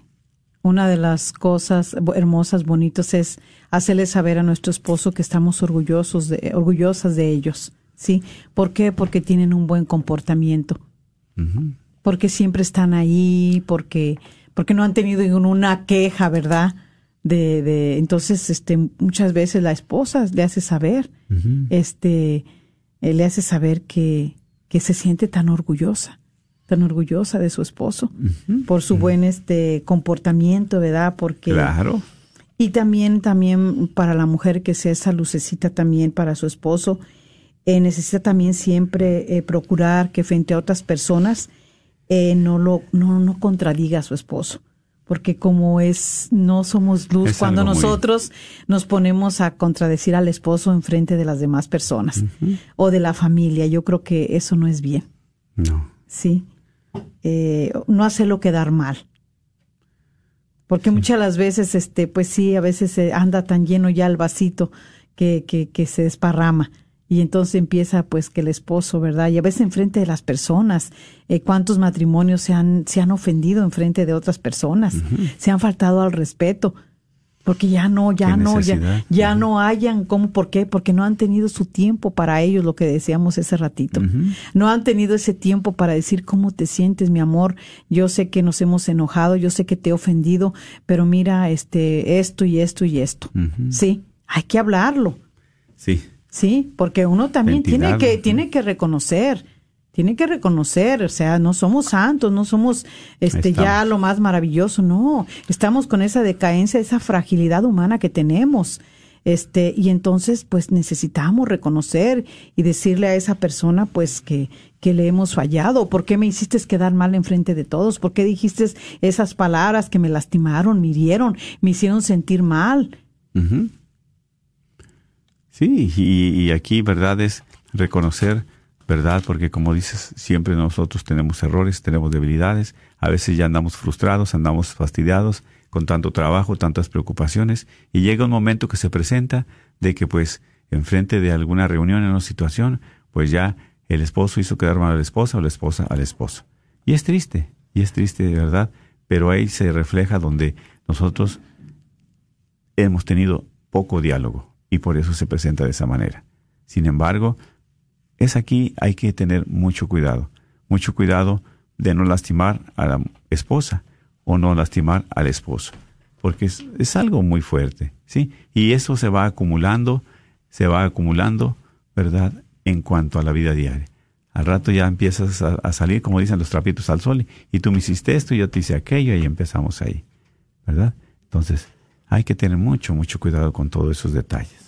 una de las cosas hermosas, bonitas, es hacerle saber a nuestro esposo que estamos orgullosos de, orgullosas de ellos, ¿sí? ¿Por qué? Porque tienen un buen comportamiento porque siempre están ahí, porque, porque no han tenido ninguna queja, ¿verdad? De, de, entonces, este, muchas veces la esposa le hace saber, este, eh, le hace saber que, que se siente tan orgullosa, tan orgullosa de su esposo, por su buen este comportamiento, ¿verdad? Porque Claro. y también, también para la mujer que sea esa lucecita también para su esposo, eh, necesita también siempre eh, procurar que frente a otras personas eh, no lo no, no contradiga a su esposo. Porque como es, no somos luz Es cuando muy- nosotros nos ponemos a contradecir al esposo en frente de las demás personas o de la familia. Yo creo que eso no es bien, No. ¿sí? No hacerlo quedar mal. Porque muchas las veces, este, pues sí, a veces se anda tan lleno ya el vasito que, que, que se desparrama. Y entonces empieza pues que el esposo, ¿verdad? Y a veces enfrente de las personas, eh, cuántos matrimonios se han, se han ofendido enfrente de otras personas, se han faltado al respeto, porque ya no, ya no, ya, ya no hayan, ¿cómo? ¿Por qué? Porque no han tenido su tiempo para ellos, lo que decíamos ese ratito. No han tenido ese tiempo para decir cómo te sientes, mi amor. Yo sé que nos hemos enojado, yo sé que te he ofendido, pero mira, este, esto y esto y esto. Sí, hay que hablarlo. Sí, Sí, porque uno también tiene que, ¿no? tiene que reconocer, tiene que reconocer, o sea, no somos santos, no somos este ya lo más maravilloso, no, estamos con esa decadencia, esa fragilidad humana que tenemos. Este, y entonces pues necesitamos reconocer y decirle a esa persona pues que, que le hemos fallado, ¿por qué me hiciste quedar mal enfrente de todos? ¿Por qué dijiste esas palabras que me lastimaron, me hirieron, me hicieron sentir mal? Sí, y, aquí, ¿verdad? Es reconocer, ¿verdad? Porque como dices, siempre nosotros tenemos errores, tenemos debilidades, a veces ya andamos frustrados, andamos fastidiados con tanto trabajo, tantas preocupaciones, y llega un momento que se presenta de que pues enfrente de alguna reunión en una situación, pues ya el esposo hizo quedar mal a la esposa o la esposa al esposo. Y es triste, y es triste de verdad, pero ahí se refleja donde nosotros hemos tenido poco diálogo y por eso se presenta de esa manera. Sin embargo, es aquí hay que tener mucho cuidado, mucho cuidado de no lastimar a la esposa o no lastimar al esposo, porque es, algo muy fuerte, ¿sí? Y eso se va acumulando, se va acumulando, ¿verdad? En cuanto a la vida diaria. Al rato ya empiezas a, a salir, como dicen los trapitos al sol, y tú me hiciste esto y yo te hice aquello y empezamos ahí, ¿verdad? Entonces, hay que tener mucho, mucho cuidado con todos esos detalles.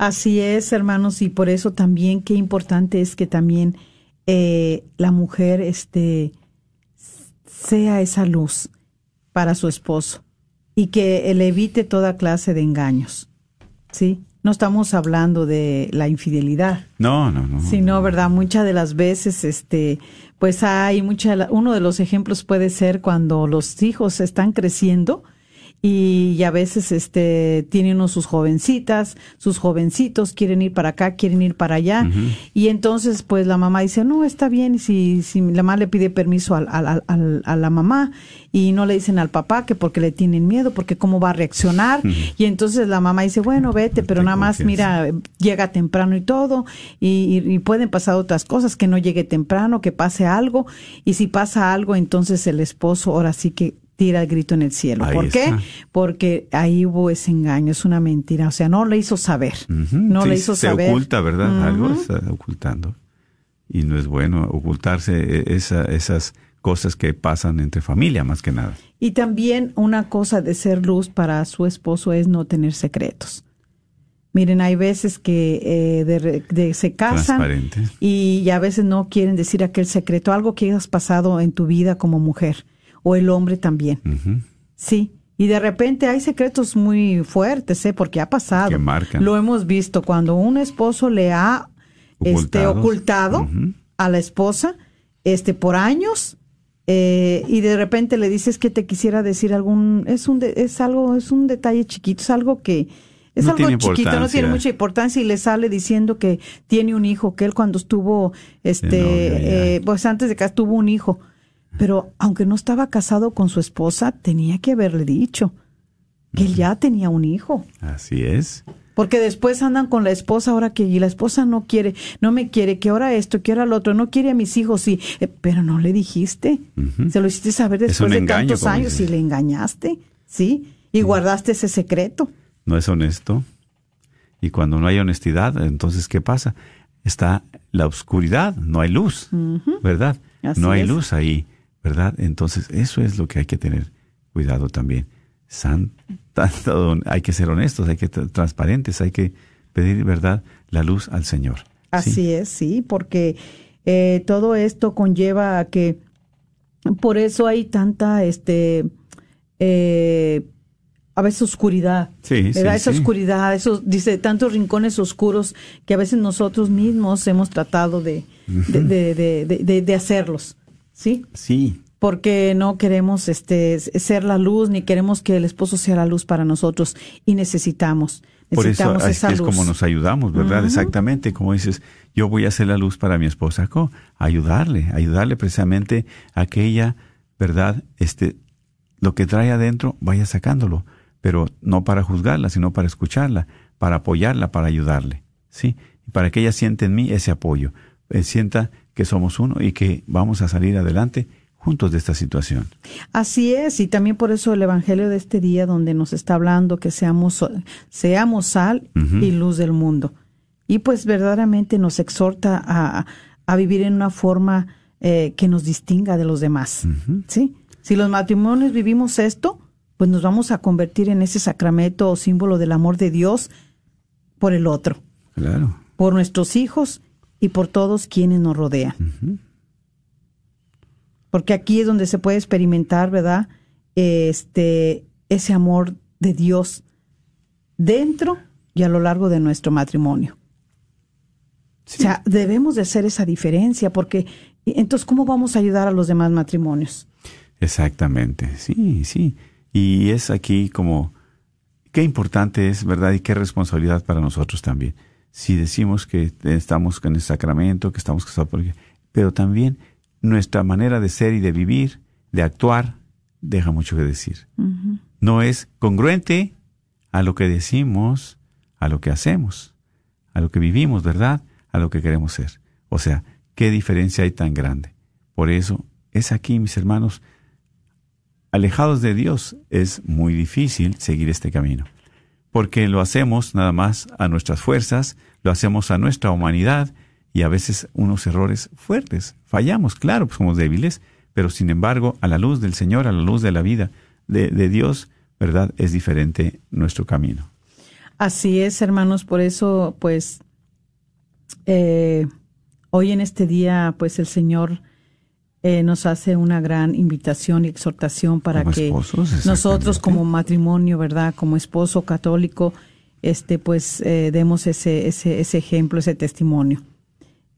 Así es, hermanos, y por eso también qué importante es que también eh, la mujer este, sea esa luz para su esposo y que le evite toda clase de engaños. ¿Sí? No estamos hablando de la infidelidad, No, no, no. sino, ¿verdad? Muchas de las veces, este, pues hay mucha, uno de los ejemplos puede ser cuando los hijos están creciendo y a veces este tiene uno sus jovencitas, sus jovencitos quieren ir para acá, quieren ir para allá. Y entonces pues la mamá dice no está bien si si la mamá le pide permiso al, al- al- a la mamá y no le dicen al papá que porque le tienen miedo porque cómo va a reaccionar y entonces la mamá dice bueno vete pero nada más mira llega temprano y todo y, y- y pueden pasar otras cosas que no llegue temprano que pase algo y si pasa algo entonces el esposo ahora sí que tira el grito en el cielo. Ahí ¿Por qué? Porque ahí hubo ese engaño, es una mentira. O sea, no le hizo saber. No sí, le hizo se saber. oculta, ¿verdad? Ujú. Algo está ocultando. Y no es bueno ocultarse esa- esas cosas que pasan entre familia, más que nada. Y también una cosa de ser luz para su esposo es no tener secretos. Miren, hay veces que eh, de re- de- se casan y a veces no quieren decir aquel secreto, algo que has pasado en tu vida como mujer o el hombre también. Sí. Y de repente hay secretos muy fuertes, ¿eh? Porque ha pasado. Que marcan. Lo hemos visto cuando un esposo le ha este, ocultado a la esposa este, por años eh, y de repente le dices que te quisiera decir algún es un de- es algo es un detalle chiquito es algo que es No algo chiquito no tiene mucha importancia y le sale diciendo que tiene un hijo que él cuando estuvo este ya. eh, pues antes de que tuvo un hijo pero aunque no estaba casado con su esposa tenía que haberle dicho que él ya tenía un hijo Así es. porque después andan con la esposa ahora que y la esposa no quiere, no me quiere, que ahora esto, que ahora lo otro, no quiere a mis hijos, sí, eh, pero no le dijiste. Se lo hiciste saber Es después de engaño, tantos años y le engañaste, ¿sí? Y guardaste ese secreto. No es honesto. Y cuando no hay honestidad, entonces, ¿qué pasa? Está la oscuridad, no hay luz, ¿verdad? Así no hay es. luz ahí, ¿verdad? Entonces, eso es lo que hay que tener cuidado también. San, tanto- hay que ser honestos, hay que ser transparentes, hay que pedir, ¿verdad?, la luz al Señor. ¿sí? Así es, sí, porque eh, todo esto conlleva a que por eso hay tanta, este, eh, a veces oscuridad. Sí, ¿verdad? sí, Esa oscuridad, esos, dice, tantos rincones oscuros que a veces nosotros mismos hemos tratado de- de- de- de hacerlos, ¿sí? Sí, Porque no queremos este, ser la luz, ni queremos que el esposo sea la luz para nosotros, y necesitamos, Por eso Necesitamos esa es luz. como nos ayudamos, ¿verdad? Exactamente, como dices, yo voy a hacer la luz para mi esposa, ¿cómo? ayudarle, ayudarle precisamente a que ella, ¿verdad? Este, lo que trae adentro, vaya sacándolo, pero no para juzgarla, sino para escucharla, para apoyarla, para ayudarle, ¿sí? Y para que ella sienta en mí ese apoyo, eh, sienta que somos uno y que vamos a salir adelante juntos de esta situación. Así es, y también por eso el Evangelio de este día donde nos está hablando que seamos, seamos sal y luz del mundo. Y pues verdaderamente nos exhorta a, a vivir en una forma eh, que nos distinga de los demás. ¿sí? Si los matrimonios vivimos esto, pues nos vamos a convertir en ese sacramento o símbolo del amor de Dios por el otro, Claro. por nuestros hijos y por todos quienes nos rodean. Porque aquí es donde se puede experimentar, ¿verdad? Este, ese amor de Dios dentro y a lo largo de nuestro matrimonio. O sea, debemos de hacer esa diferencia porque entonces, ¿cómo vamos a ayudar a los demás matrimonios? Exactamente, sí, sí. Y es aquí como, qué importante es, ¿verdad? Y qué responsabilidad para nosotros también. Si decimos que estamos con el sacramento, que estamos casados, porque, pero también nuestra manera de ser y de vivir, de actuar, deja mucho que decir. No es congruente a lo que decimos, a lo que hacemos, a lo que vivimos, ¿verdad? A lo que queremos ser. O sea, qué diferencia hay tan grande. Por eso es aquí, mis hermanos, alejados de Dios es muy difícil seguir este camino, porque lo hacemos nada más a nuestras fuerzas, lo hacemos a nuestra humanidad y a veces unos errores fuertes. Fallamos, claro, pues somos débiles, pero sin embargo, a la luz del Señor, a la luz de la vida de, Dios, ¿verdad? Es diferente nuestro camino. Así es, hermanos, por eso, pues, eh, hoy en este día, pues el Señor eh, nos hace una gran invitación y exhortación para Como que esposos, nosotros como matrimonio, ¿verdad? Como esposo católico, este, pues, eh, demos ese, ese, ese ejemplo, ese testimonio.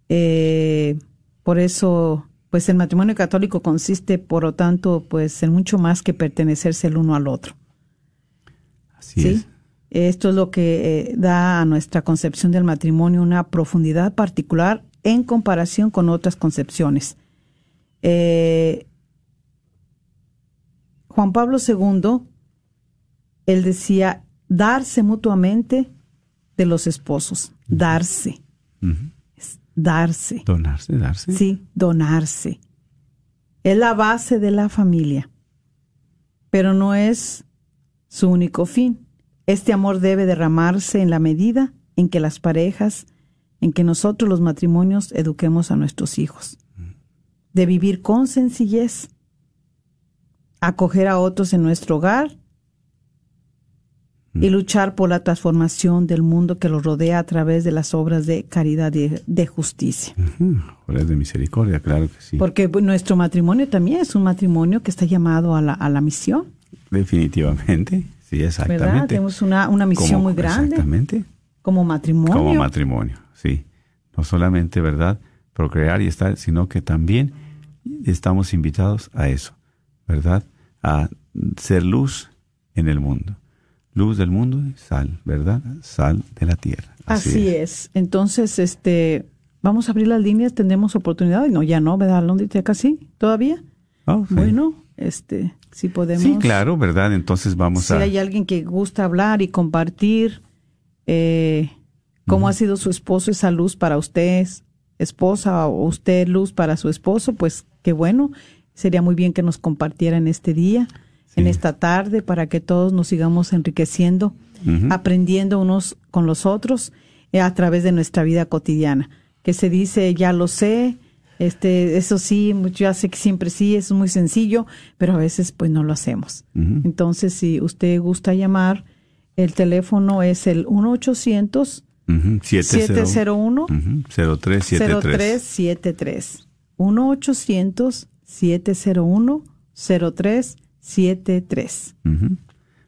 Eh, por eso, pues el matrimonio católico consiste, por lo tanto, pues en mucho más que pertenecerse el uno al otro. Así ¿sí? es. Esto es lo que da a nuestra concepción del matrimonio una profundidad particular en comparación con otras concepciones. Eh, Juan Pablo II, él decía, darse mutuamente de los esposos, darse, darse. Donarse, darse. Sí, donarse. Es la base de la familia, pero no es su único fin. Este amor debe derramarse en la medida en que las parejas, en que nosotros los matrimonios eduquemos a nuestros hijos. De vivir con sencillez, acoger a otros en nuestro hogar y luchar por la transformación del mundo que los rodea a través de las obras de caridad y de justicia. Obras de misericordia, claro que sí. Porque pues, nuestro matrimonio también es un matrimonio que está llamado a la, a la misión, Definitivamente, sí, ¿verdad? exactamente. Tenemos una, una misión Como- muy grande Exactamente. como matrimonio. Como matrimonio, sí. No solamente, ¿verdad? Procrear y estar, sino que también estamos invitados a eso, ¿verdad? A ser luz en el mundo. Luz del mundo y sal, ¿verdad? Sal de la tierra. Así, es. Entonces, este, vamos a abrir las líneas, tendremos oportunidad. No, ya no, ¿verdad, Londres? ¿Ya casi? ¿Todavía? Oh, sí. Bueno, este, si podemos. Sí, claro, ¿verdad? Entonces vamos Si a... hay alguien que gusta hablar y compartir eh, cómo ha sido su esposo, esa luz para usted, esposa, o usted luz para su esposo, pues qué bueno. Sería muy bien que nos compartiera en este día, en esta tarde, para que todos nos sigamos enriqueciendo, aprendiendo unos con los otros eh, a través de nuestra vida cotidiana. Que se dice, ya lo sé, este, eso sí, ya sé que siempre sí, es muy sencillo, pero a veces pues no lo hacemos. Entonces, si usted gusta llamar, el teléfono es el 1-800. Ujú, 701 Ujú, 0373. 0373 1-800-701-0373. Ujú.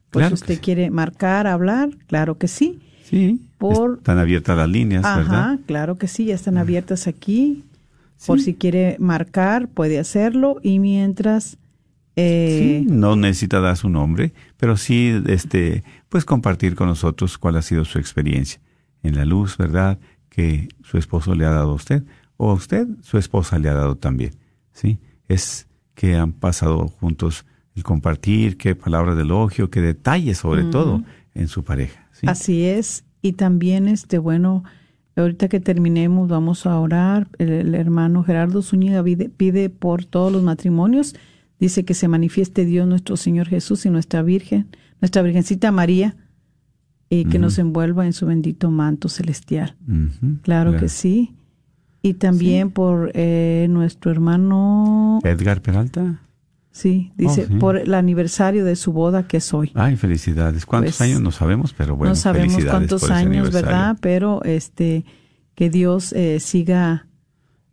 Pues Claro si que usted sí. quiere marcar, hablar, claro que sí. Sí, por- están abiertas las líneas, Ajá, ¿verdad? claro que sí, ya están abiertas aquí. Por si quiere marcar, puede hacerlo. Y mientras Eh, Sí, no necesita dar su nombre, pero sí, este, pues compartir con nosotros cuál ha sido su experiencia en la luz, ¿verdad? Que su esposo le ha dado a usted, o a usted, su esposa le ha dado también, ¿sí? Es que han pasado juntos el compartir, qué palabras de elogio, qué detalles sobre todo en su pareja, ¿sí? Así es. Y también, este, bueno, ahorita que terminemos, vamos a orar. El, el hermano Gerardo Zúñiga pide, pide por todos los matrimonios. Dice que se manifieste Dios nuestro Señor Jesús y nuestra Virgen, nuestra Virgencita María, y que nos envuelva en su bendito manto celestial. Claro, que sí. Y también por eh, nuestro hermano, Edgar Peralta. sí, dice, Oh, sí. por el aniversario de su boda que es hoy. Ay, felicidades. ¿Cuántos Pues, años? No sabemos, pero bueno, no sabemos felicidades cuántos años. ¿verdad? Pero este que Dios eh, siga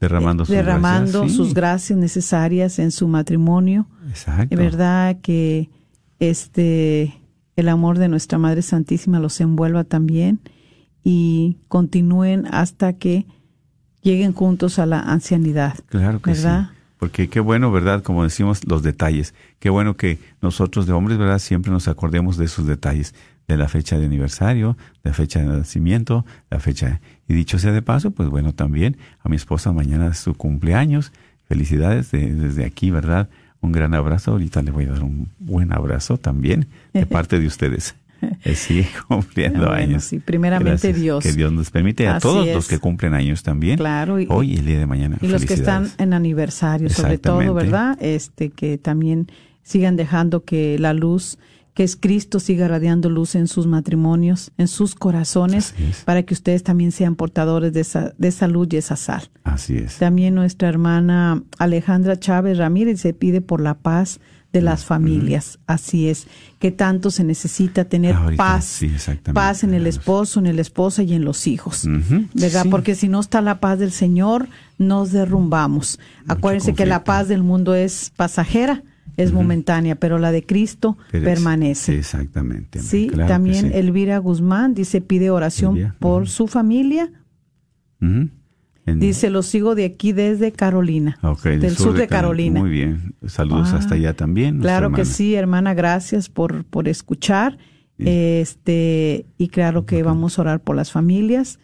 Derramando, sus derramando gracias, sí. sus gracias necesarias en su matrimonio. Exacto. Es verdad que este el amor de nuestra Madre Santísima los envuelva también y continúen hasta que lleguen juntos a la ancianidad. Claro que ¿verdad? sí. Porque qué bueno, ¿verdad? Como decimos, los detalles. Qué bueno que nosotros de hombres, ¿verdad? Siempre nos acordemos de esos detalles, de la fecha de aniversario, de la fecha de nacimiento, la fecha. Y dicho sea de paso, pues bueno, también a mi esposa mañana es su cumpleaños. Felicidades de- desde aquí, ¿verdad? Un gran abrazo. Ahorita le voy a dar un buen abrazo también de parte de ustedes. Eh, Sigue cumpliendo Bueno, años. sí, primeramente Gracias. Dios. Que Dios nos permite a Así todos es. los que cumplen años también. Claro, y- hoy y el día de mañana. Y los que están en aniversario, sobre todo. ¿verdad? Este, que también sigan dejando que la luz, que es Cristo, siga radiando luz en sus matrimonios, en sus corazones, para que ustedes también sean portadores de esa, de esa luz y esa sal. Así es. También nuestra hermana Alejandra Chávez Ramírez se pide por la paz de las familias. Así es, que tanto se necesita tener Ahorita, paz, sí, paz en el esposo, en la esposa y en los hijos. ¿Verdad? sí. Porque si no está la paz del Señor, nos derrumbamos. Acuérdense que la paz del mundo es pasajera, es momentánea, pero la de Cristo Pero permanece. Sí, exactamente. Sí, Claro también sí. Elvira Guzmán dice, pide oración Elvira, por su familia. En- Dice, lo sigo de aquí desde Carolina, Ok, del sur, de Caro- Carolina. Muy bien. Saludos Ah, hasta allá también. Claro que sí, hermana, gracias por, por escuchar. Este, y claro que vamos a orar por las familias.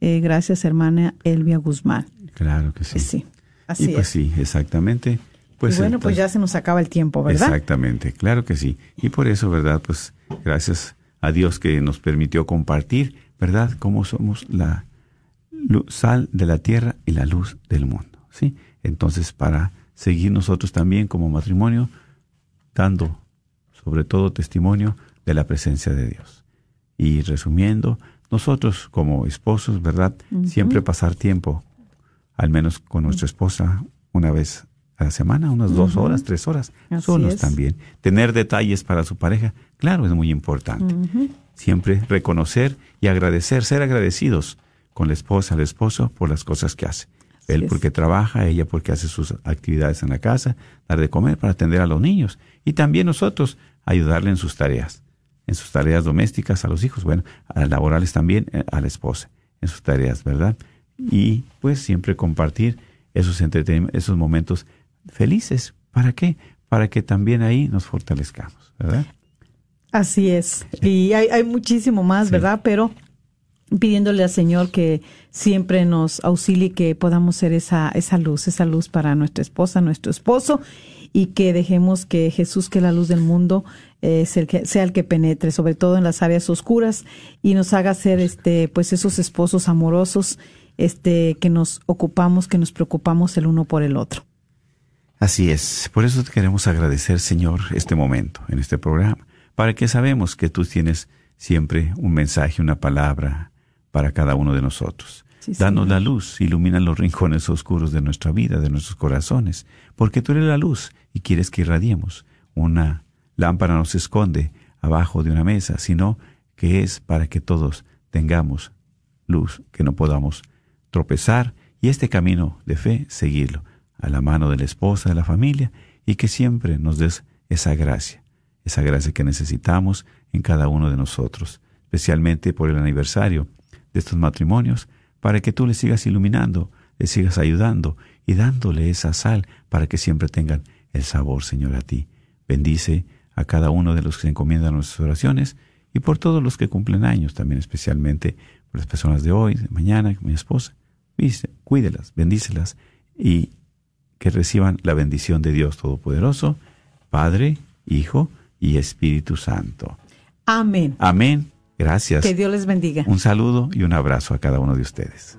Eh, gracias, hermana Elvia Guzmán. Claro que sí. Sí, así y pues es. sí, exactamente. Pues y bueno, pues ya se nos acaba el tiempo, ¿verdad? Exactamente, claro que sí. Y por eso, ¿verdad? Pues gracias a Dios que nos permitió compartir, ¿verdad? Cómo somos la sal de la tierra y la luz del mundo, ¿sí? Entonces, para seguir nosotros también como matrimonio, dando sobre todo testimonio de la presencia de Dios. Y resumiendo, nosotros como esposos, ¿verdad? Siempre pasar tiempo, al menos con nuestra esposa, una vez a la semana, unas dos horas, tres horas, Así solos es. también. Tener detalles para su pareja, claro, es muy importante. Siempre reconocer y agradecer, ser agradecidos con la esposa, el esposo, por las cosas que hace. Él es. porque trabaja, ella porque hace sus actividades en la casa, dar de comer para atender a los niños. Y también nosotros ayudarle en sus tareas, en sus tareas domésticas a los hijos, bueno, a laborales también eh, a la esposa, en sus tareas, ¿verdad? Y pues siempre compartir esos entreten esos momentos felices. ¿Para qué? Para que también ahí nos fortalezcamos, ¿verdad? Así es. Y hay, hay muchísimo más, ¿verdad? Pero pidiéndole al Señor que siempre nos auxilie, que podamos ser esa, esa luz, esa luz para nuestra esposa, nuestro esposo, y que dejemos que Jesús, que es la luz del mundo, eh, sea, el que, sea el que penetre, sobre todo en las áreas oscuras, y nos haga ser este, pues esos esposos amorosos, este, que nos ocupamos, que nos preocupamos el uno por el otro. Así es. Por eso te queremos agradecer, Señor, este momento en este programa, para que sabemos que tú tienes siempre un mensaje, una palabra para cada uno de nosotros. Sí, Danos Señor. la luz, ilumina los rincones oscuros de nuestra vida, de nuestros corazones, porque tú eres la luz y quieres que irradiemos. Una lámpara no se esconde abajo de una mesa, sino que es para que todos tengamos luz, que no podamos tropezar y este camino de fe seguirlo a la mano de la esposa, de la familia y que siempre nos des esa gracia, esa gracia que necesitamos en cada uno de nosotros, especialmente por el aniversario de estos matrimonios, para que tú les sigas iluminando, les sigas ayudando y dándole esa sal para que siempre tengan el sabor, Señor, a ti, bendice a cada uno de los que se encomiendan nuestras oraciones y por todos los que cumplen años, también especialmente por las personas de hoy, de mañana, mi esposa. Cuídelas, bendícelas y que reciban la bendición de Dios Todopoderoso, Padre, Hijo y Espíritu Santo. Amén. Amén. Gracias. Que Dios les bendiga. Un saludo y un abrazo a cada uno de ustedes.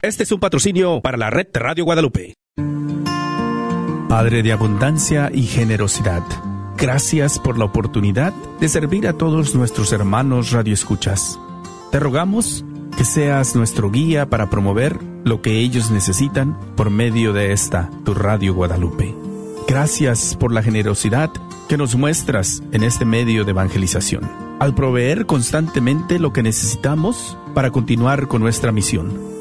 Este es un patrocinio para la red Radio Guadalupe. Padre de abundancia y generosidad, gracias por la oportunidad de servir a todos nuestros hermanos radioescuchas. Te rogamos que seas nuestro guía para promover lo que ellos necesitan por medio de esta, tu Radio Guadalupe. Gracias por la generosidad que nos muestras en este medio de evangelización, al proveer constantemente lo que necesitamos para continuar con nuestra misión.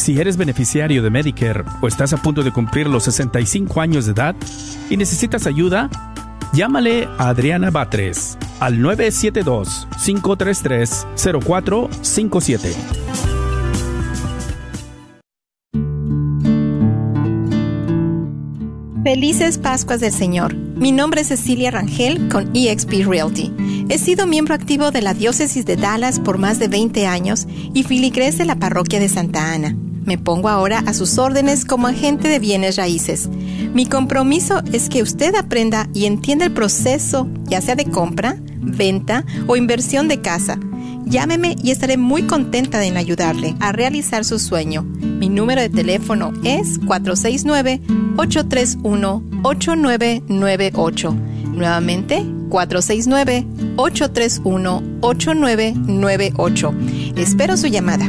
Si eres beneficiario de Medicare o estás a punto de cumplir los 65 años de edad y necesitas ayuda, llámale a Adriana Batres al 972-533-0457. Felices Pascuas del Señor. Mi nombre es Cecilia Rangel con eXP Realty. He sido miembro activo de la Diócesis de Dallas por más de 20 años y filigrés de la Parroquia de Santa Ana. Me pongo ahora a sus órdenes como agente de bienes raíces. Mi compromiso es que usted aprenda y entienda el proceso, ya sea de compra, venta o inversión de casa. Llámeme y estaré muy contenta en ayudarle a realizar su sueño. Mi número de teléfono es 469-831-8998. Nuevamente, 469-831-8998. Espero su llamada.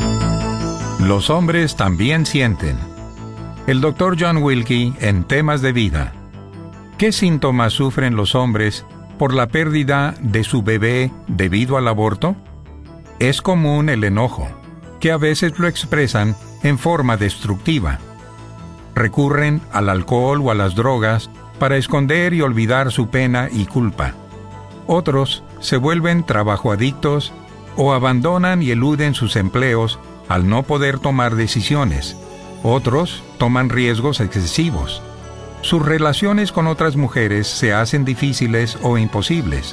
Los hombres también sienten. El doctor John Wilkie en temas de vida. ¿Qué síntomas sufren los hombres por la pérdida de su bebé debido al aborto? Es común el enojo, que a veces lo expresan en forma destructiva. Recurren al alcohol o a las drogas para esconder y olvidar su pena y culpa. Otros se vuelven trabajo adictos o abandonan y eluden sus empleos al no poder tomar decisiones. Otros toman riesgos excesivos. Sus relaciones con otras mujeres se hacen difíciles o imposibles.